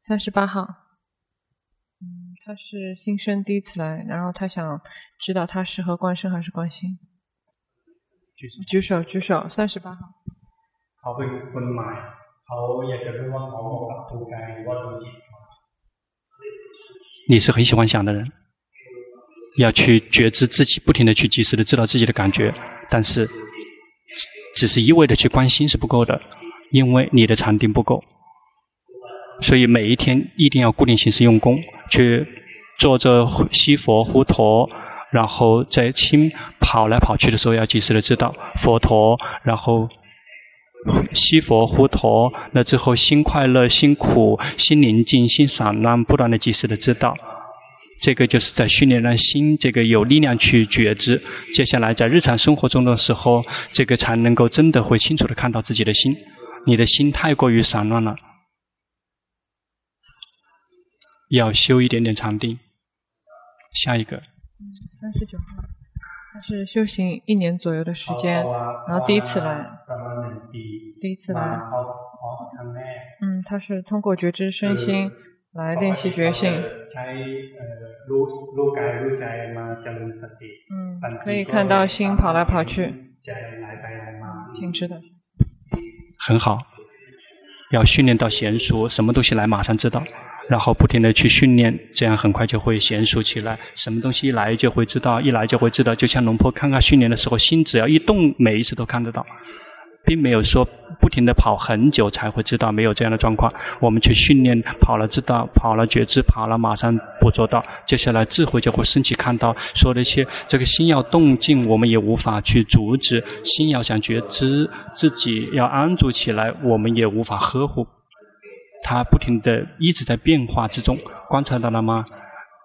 三十八号，嗯，他是新生第一次来，然后他想知道他适合观身还是观心。举手，举手，三十八号。你是很喜欢想的人，要去觉知自己，不停的去及时的知道自己的感觉，但是只只是一味的去关心是不够的，因为你的禅定不够，所以每一天一定要固定形式用功，去坐着吸佛呼陀。然后在心跑来跑去的时候，要及时的知道佛陀，然后吸佛呼陀，那之后心快乐、心苦、心宁静、心散乱，不断的及时的知道，这个就是在训练让心这个有力量去觉知。接下来在日常生活中的时候，这个才能够真的会清楚的看到自己的心。你的心太过于散乱了，要修一点点禅定。下一个。三十九号，他是修行一年左右的时间，然后第一次来，第一次来，嗯，他是通过觉知身心来练习觉性，嗯，可以看到心跑来跑去，挺直的，很好，要训练到娴熟，什么东西来马上知道。然后不停地去训练，这样很快就会娴熟起来。什么东西一来就会知道，一来就会知道。就像龙婆看看训练的时候，心只要一动，每一次都看得到，并没有说不停地跑很久才会知道，没有这样的状况。我们去训练，跑了知道，跑了觉知，跑了马上捕捉到。接下来智慧就会升起，看到说那些这个心要动静，我们也无法去阻止；心要想觉知自己要安住起来，我们也无法呵护。它不停地一直在变化之中，观察到了吗？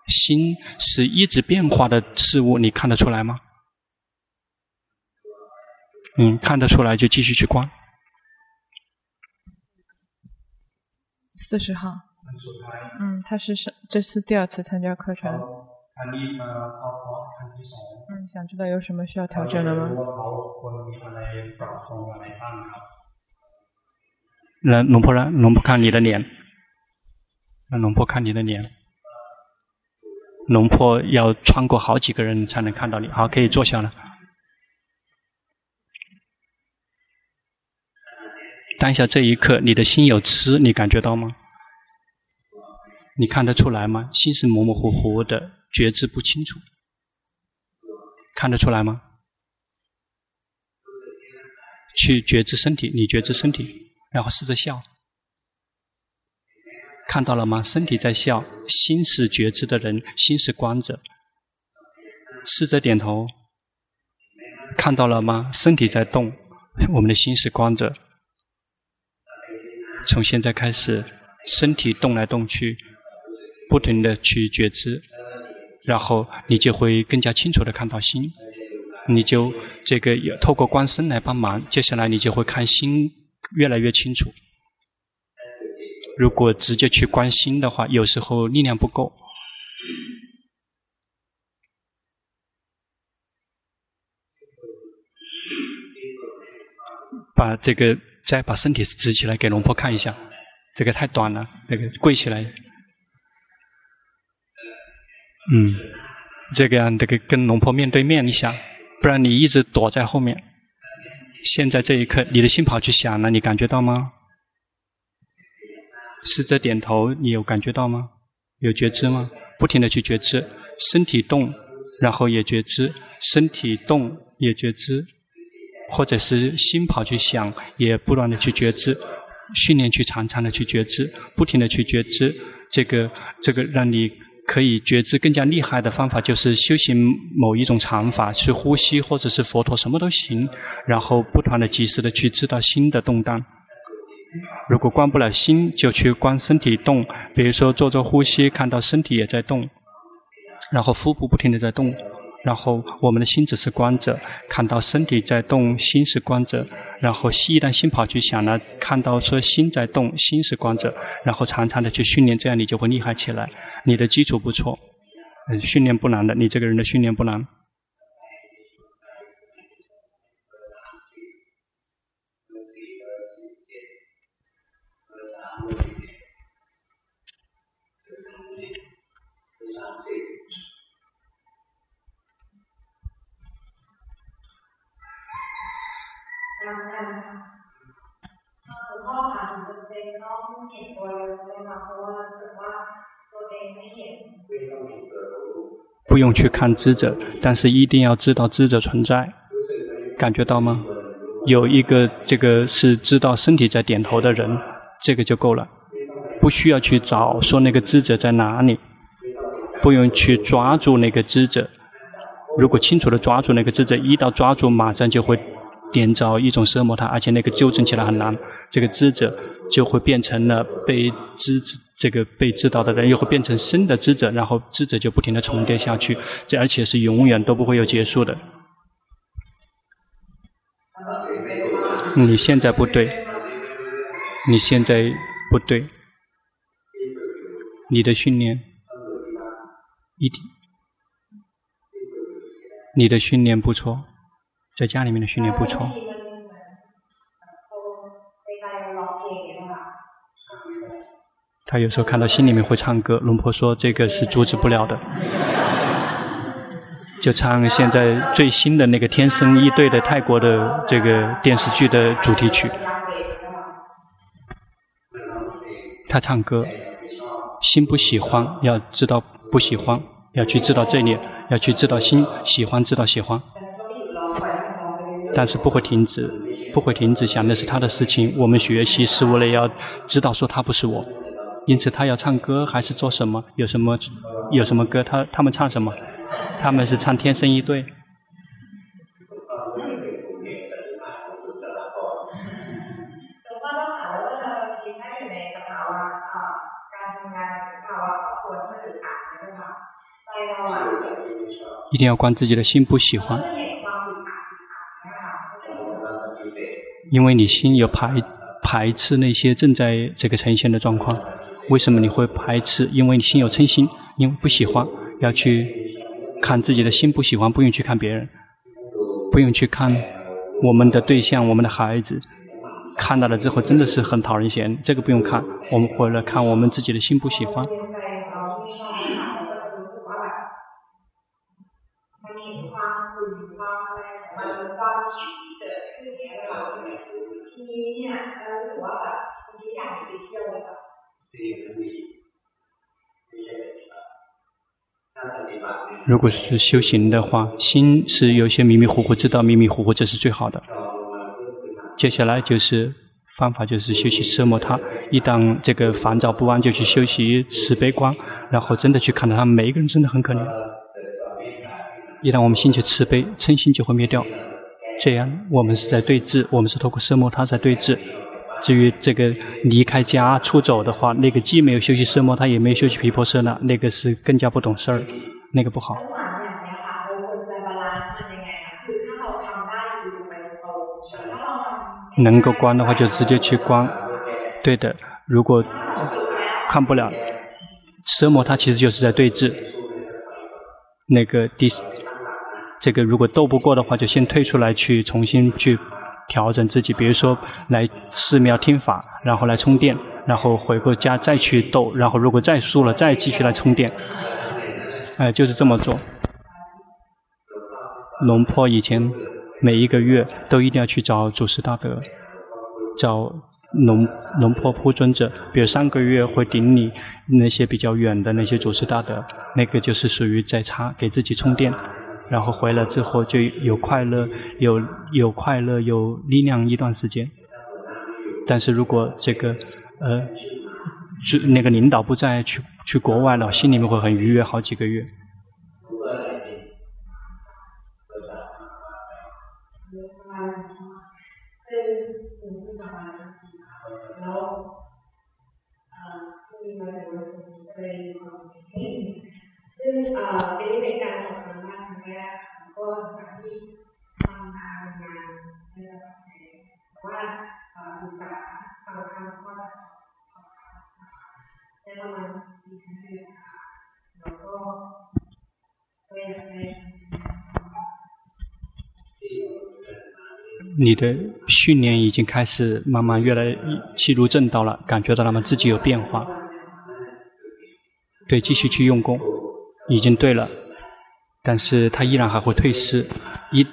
心是一直变化的事物，你看得出来吗？嗯，看得出来就继续去观。四十号，嗯，他是上这次第二次参加课程。嗯，想知道有什么需要调整的吗？让龙婆让龙婆看你的脸，让龙婆看你的脸。龙婆要穿过好几个人才能看到你。好，可以坐下了。当下这一刻，你的心有痴，你感觉到吗？你看得出来吗？心是模模糊糊的，觉知不清楚。看得出来吗？去觉知身体，你觉知身体。然后试着笑，看到了吗？身体在笑，心是觉知的人，心是观者。试着点头，看到了吗？身体在动，我们的心是观者。从现在开始，身体动来动去，不停的去觉知，然后你就会更加清楚的看到心，你就这个透过观身来帮忙。接下来你就会看心。越来越清楚。如果直接去关心的话，有时候力量不够。把这个再把身体直起来给龙婆看一下，这个太短了，那个跪起来。嗯，这个样，这个跟龙婆面对面一下，不然你一直躲在后面。现在这一刻，你的心跑去想了，你感觉到吗？试着点头，你有感觉到吗？有觉知吗？不停的去觉知，身体动，然后也觉知，身体动也觉知，或者是心跑去想，也不断的去觉知，训练去常常的去觉知，不停的去觉知，这个这个让你。可以觉知更加厉害的方法，就是修行某一种禅法，去呼吸或者是佛陀什么都行，然后不断的及时的去知道心的动荡。如果关不了心，就去关身体动，比如说做做呼吸，看到身体也在动，然后腹部不停的在动，然后我们的心只是观者，看到身体在动，心是观者。然后一旦心跑去想了，看到说心在动，心是观者，然后常常的去训练，这样你就会厉害起来。你的基础不错，嗯，训练不难的，你这个人的训练不难。不用去看知者，但是一定要知道知者存在，感觉到吗？有一个这个是知道身体在点头的人，这个就够了，不需要去找说那个知者在哪里，不用去抓住那个知者。如果清楚地抓住那个知者，一到抓住，马上就会。点着一种奢摩他，而且那个纠正起来很难，这个知者就会变成了被知这个被知道的人，又会变成新的知者，然后知者就不停的重叠下去，这而且是永远都不会有结束的。你现在不对，你现在不对，你的训练一定，你的训练不错。在家里面的训练不错。他有时候看到心里面会唱歌，龙婆说这个是阻止不了的。就唱现在最新的那个《天生一对》的泰国的这个电视剧的主题曲。他唱歌，心不喜欢，要知道不喜欢，要去知道这里，要去知道心喜欢，知道喜欢。但是不会停止，不会停止想的是他的事情。我们学习是为了要知道说他不是我，因此他要唱歌还是做什么？有什么有什么歌？他他们唱什么？他们是唱《天生一对》。一定要观自己的心不喜欢。因为你心有排排斥那些正在这个呈现的状况，为什么你会排斥？因为你心有嗔心，因为不喜欢，要去看自己的心不喜欢，不用去看别人，不用去看我们的对象，我们的孩子，看到了之后真的是很讨人嫌，这个不用看，我们回来看我们自己的心不喜欢。如果是修行的话，心是有些迷迷糊糊，知道迷迷糊糊，这是最好的。接下来就是方法，就是修习奢摩他。一旦这个烦躁不安，就去修习慈悲观，然后真的去看到他们每一个人真的很可怜。一旦我们心起慈悲，嗔心就会灭掉。这样我们是在对治，我们是透过奢摩他在对治。至于这个离开家出走的话，那个既没有休息奢摩他，也没有休息皮婆舍那，那个是更加不懂事儿，那个不好。能够关的话，就直接去关。对的，如果看不了，奢摩他其实就是在对峙。那个第，这个如果斗不过的话，就先退出来去重新去。调整自己，比如说来寺庙听法，然后来充电，然后回过家再去斗，然后如果再输了，再继续来充电。哎，就是这么做。龙坡以前每一个月都一定要去找祖师大德，找龙龙坡铺尊者，比如三个月会顶你那些比较远的那些祖师大德，那个就是属于在插给自己充电。然后回来之后就有快乐，有有快乐，有力量一段时间。但是如果这个呃，就那个领导不在，去去国外了，心里面会很愉悦好几个月。 เนี่你的训练已经开始，慢慢越来气如正道了，感觉到他们？自己有变化。对，继续去用功，已经对了。但是他依然还会退失，一，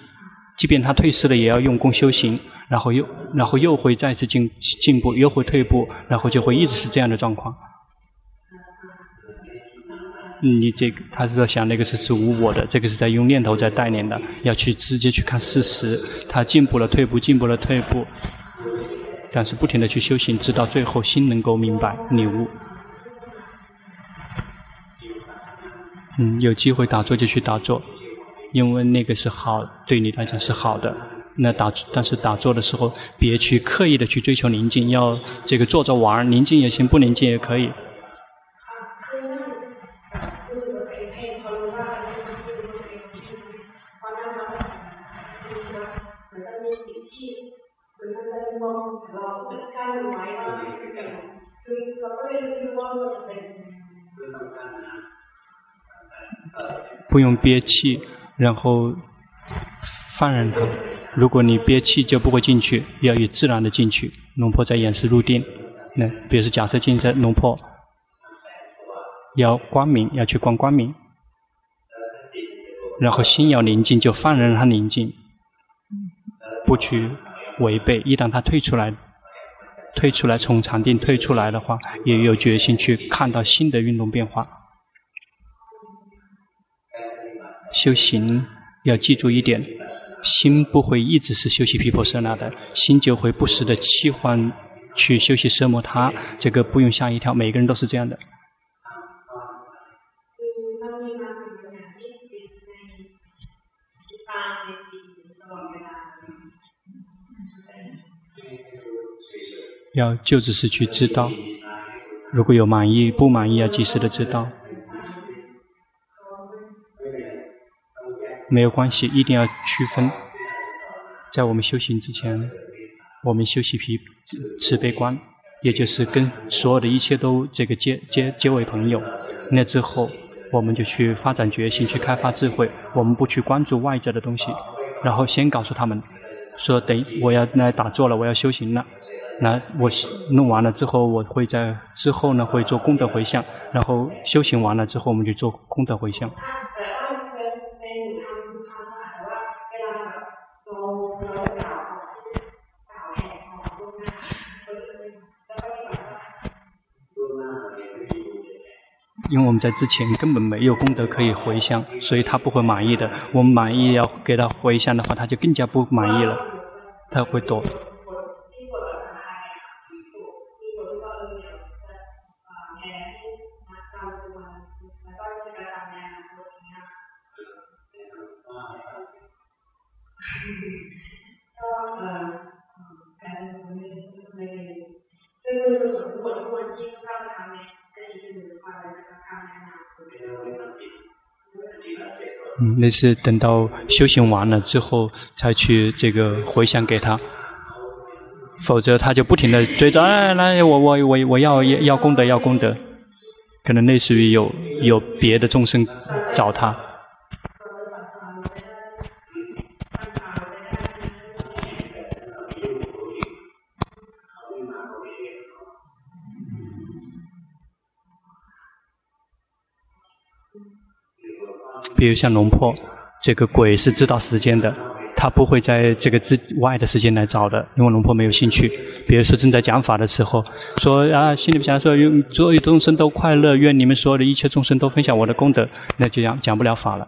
即便他退失了，也要用功修行，然后又，然后又会再次进进步，又会退步，然后就会一直是这样的状况。你这个，他是在想那个是是无我的，这个是在用念头在带领的，要去直接去看事实，他进步了退步，进步了退步，但是不停的去修行，直到最后心能够明白领悟。嗯，有机会打坐就去打坐，因为那个是好，对你来讲是好的。那打，但是打坐的时候，别去刻意的去追求宁静，要这个坐着玩，宁静也行，不宁静也可以。不用憋气，然后放任它。如果你憋气，就不会进去，要以自然的进去。龙婆在演示入定，那比如说假设进在龙婆，要光明，要去观光明，然后心要宁静，就放任它宁静，不去违背。一旦它退出来，退出来从禅定退出来的话，也有决心去看到新的运动变化。修行要记住一点，心不会一直是修习毗婆舍那的，心就会不时的切换去修习奢摩他，这个不用吓一跳，每个人都是这样的。要就只是去知道，如果有满意不满意，要及时的知道。没有关系，一定要区分。在我们修行之前，我们修习皮慈悲观，也就是跟所有的一切都这个结结结为朋友。那之后，我们就去发展决心，去开发智慧。我们不去关注外在的东西，然后先告诉他们说：“等我要来打坐了，我要修行了。那我弄完了之后，我会在之后呢会做功德回向。然后修行完了之后，我们就做功德回向。”因为我们在之前根本没有功德可以回向，所以他不会满意的。我们满意要给他回向的话，他就更加不满意了，他会躲。嗯那是等到修行完了之后才去这个回向给他，否则他就不停的追着，哎，来，我我我我要要功德要功德，可能类似于有有别的众生找他。比如像龙婆，这个鬼是知道时间的，他不会在这个之外的时间来找的，因为龙婆没有兴趣。比如说正在讲法的时候，说啊，心里想说愿所有众生都快乐，愿你们所有的一切众生都分享我的功德，那就讲讲不了法了。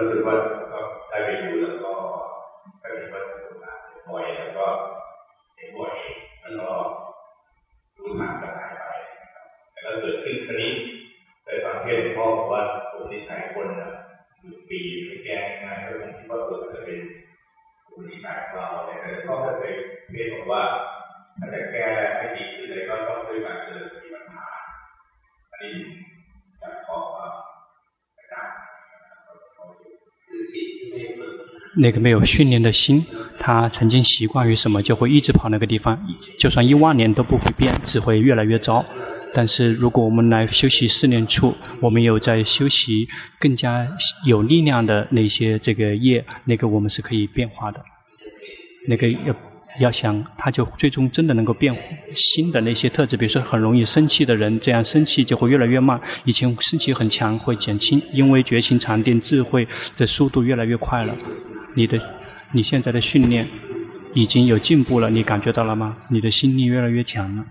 รู้สึกว่าก็ได้ไปดูแล้วก็ก็เห็นว่าบ่อยแล้วก็เห็นบ่อยมันวก็รู้ทางก็หายไปแล้วเกิดขึ้นคราวนี้เคฟังเทศหลวพ่อบอกว่าอุปนิสัยคนนะหยู่ปีไม่แก้ง่ายก็ผมคิดว่าเกิดจะเป็นอุปนิสัยของเราแต่พ่อเคยเทศบอกว่าถ้าจะแก้วไม่ดี 那个没有训练的心，他曾经习惯于什么，就会一直跑那个地方，就算一万年都不会变，只会越来越糟。但是如果我们来修习四念处，我们有在修习更加有力量的那些这个业，那个我们是可以变化的。那个要要想，他就最终真的能够变新的那些特质，比如说很容易生气的人，这样生气就会越来越慢。以前生气很强，会减轻，因为觉醒禅定智慧的速度越来越快了。你的你现在的训练已经有进步了，你感觉到了吗？你的心力越来越强了。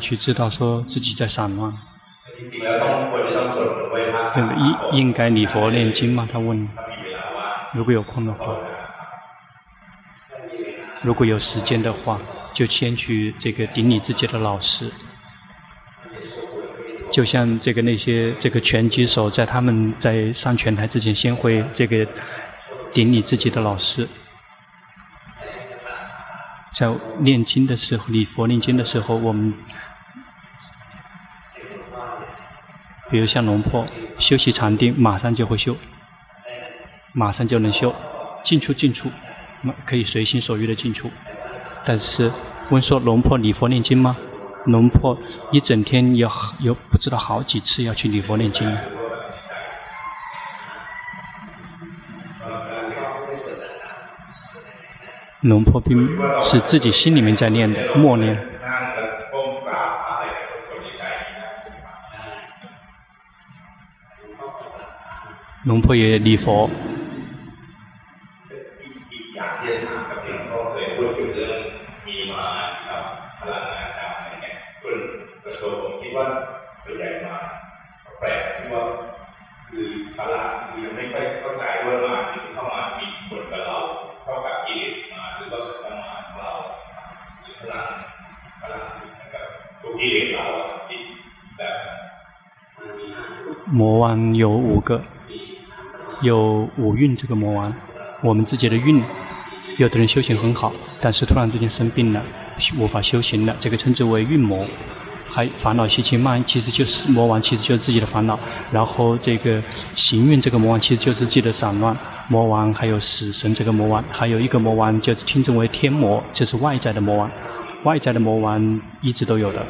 去知道说自己在散乱。应应该礼佛念经吗？他问。如果有空的话，如果有时间的话，就先去这个顶你自己的老师。就像这个那些这个拳击手，在他们在上拳台之前，先会这个顶你自己的老师。在念经的时候，礼佛念经的时候，我们，比如像龙婆修习禅定，马上就会修，马上就能修，进出进出，可以随心所欲的进出。但是问说龙婆礼佛念经吗？龙婆一整天有有不知道好几次要去礼佛念经。龙婆并是自己心里面在念的，默念。龙婆也礼佛。魔王有五个，有五蕴这个魔王。我们自己的蕴，有的人修行很好，但是突然之间生病了，无法修行了，这个称之为蕴魔。还烦恼习气慢，其实就是魔王，其实就是自己的烦恼。然后这个行蕴这个魔王，其实就是自己的散乱。魔王还有死神这个魔王，还有一个魔王就称之为天魔，就是外在的魔王。外在的魔王一直都有的，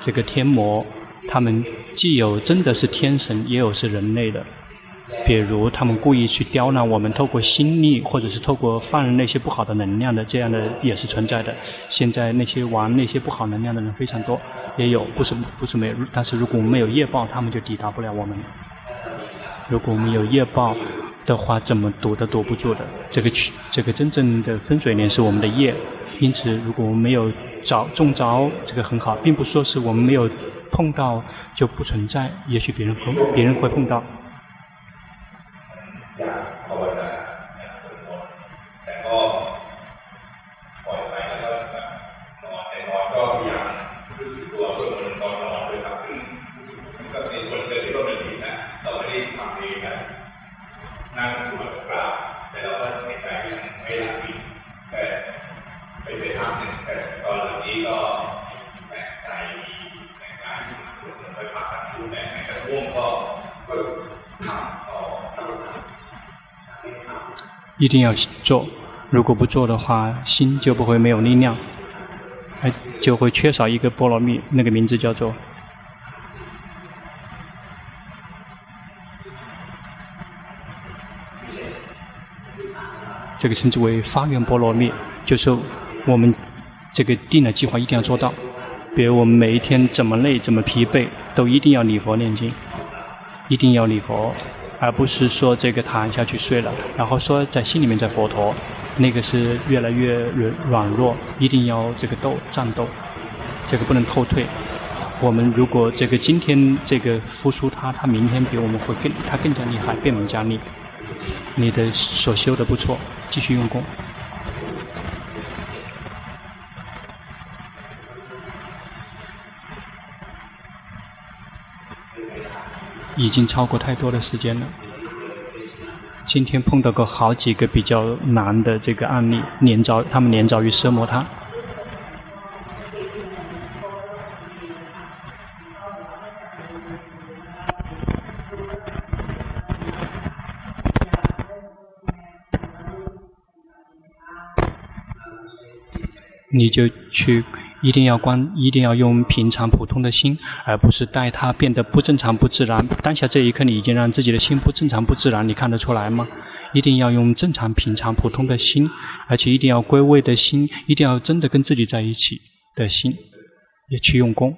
这个天魔。他们既有真的是天神，也有是人类的。比如他们故意去刁难我们，透过心力或者是透过放任那些不好的能量的，这样的也是存在的。现在那些玩那些不好能量的人非常多，也有不是不是没有。但是如果我们没有业报，他们就抵达不了我们。如果我们有业报的话，怎么堵都堵不住的。这个这个真正的分水岭是我们的业。因此，如果我们没有着中着，这个很好，并不说是我们没有。碰到就不存在，也许别人碰，别人会碰到。Obrigado. 一定要做，如果不做的话，心就不会没有力量，哎，就会缺少一个波罗蜜，那个名字叫做，这个称之为发愿波罗蜜，就是我们这个定的计划一定要做到，比如我们每一天怎么累怎么疲惫，都一定要礼佛念经，一定要礼佛。而不是说这个躺下去睡了，然后说在心里面在佛陀，那个是越来越软软弱，一定要这个斗战斗，这个不能后退。我们如果这个今天这个复苏他，他明天比我们会更他更加厉害，变本加厉。你的所修的不错，继续用功。已经超过太多的时间了。今天碰到过好几个比较难的这个案例，连遭他们连遭于奢摩他。你就去，一定要关，一定要用平常普通的心，而不是待它变得不正常不自然。当下这一刻，你已经让自己的心不正常不自然，你看得出来吗？一定要用正常平常普通的心，而且一定要归位的心，一定要真的跟自己在一起的心，也去用功。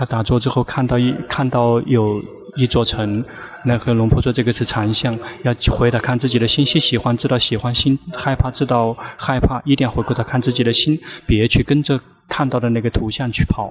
他打坐之后看到一看到有一座城，那和龙婆说这个是禅相，要回来看自己的心，心喜欢知道喜欢心，害怕知道害怕，一定要回过头看自己的心，别去跟着看到的那个图像去跑。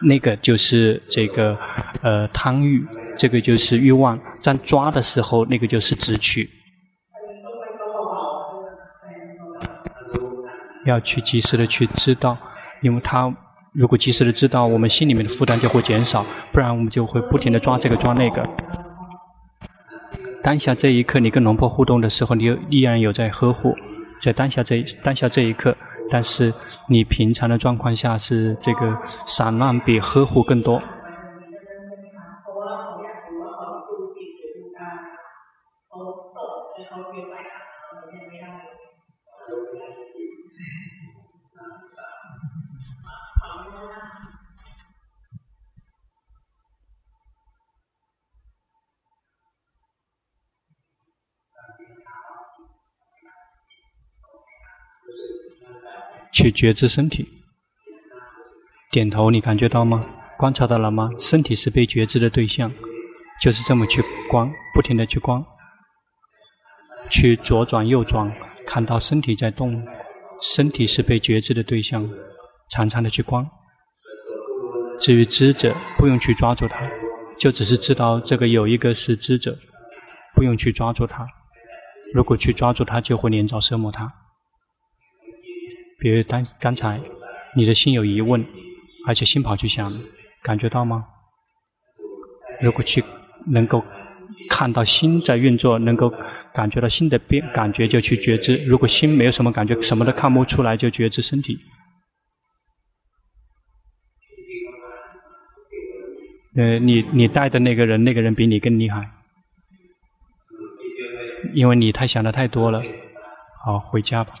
那个就是这个呃贪欲，这个就是欲望。在抓的时候，那个就是执取。要去及时的去知道，因为他如果及时的知道，我们心里面的负担就会减少，不然我们就会不停的抓这个抓那个。当下这一刻，你跟龙婆互动的时候，你依然有在呵护，在当下这当下这一刻，但是你平常的状况下是这个散漫比呵护更多。去觉知身体，点头，你感觉到吗？观察到了吗？身体是被觉知的对象，就是这么去观，不停的去观，去左转右转，看到身体在动，身体是被觉知的对象，常常的去观。至于知者，不用去抓住它，就只是知道这个有一个是知者，不用去抓住它。如果去抓住它，就会连着折磨它。比如当刚才你的心有疑问，而且心跑去想，感觉到吗？如果去能够看到心在运作，能够感觉到心的变感觉，就去觉知；如果心没有什么感觉，什么都看不出来，就觉知身体。呃，你你带的那个人，那个人比你更厉害，因为你太想的太多了。好，回家吧。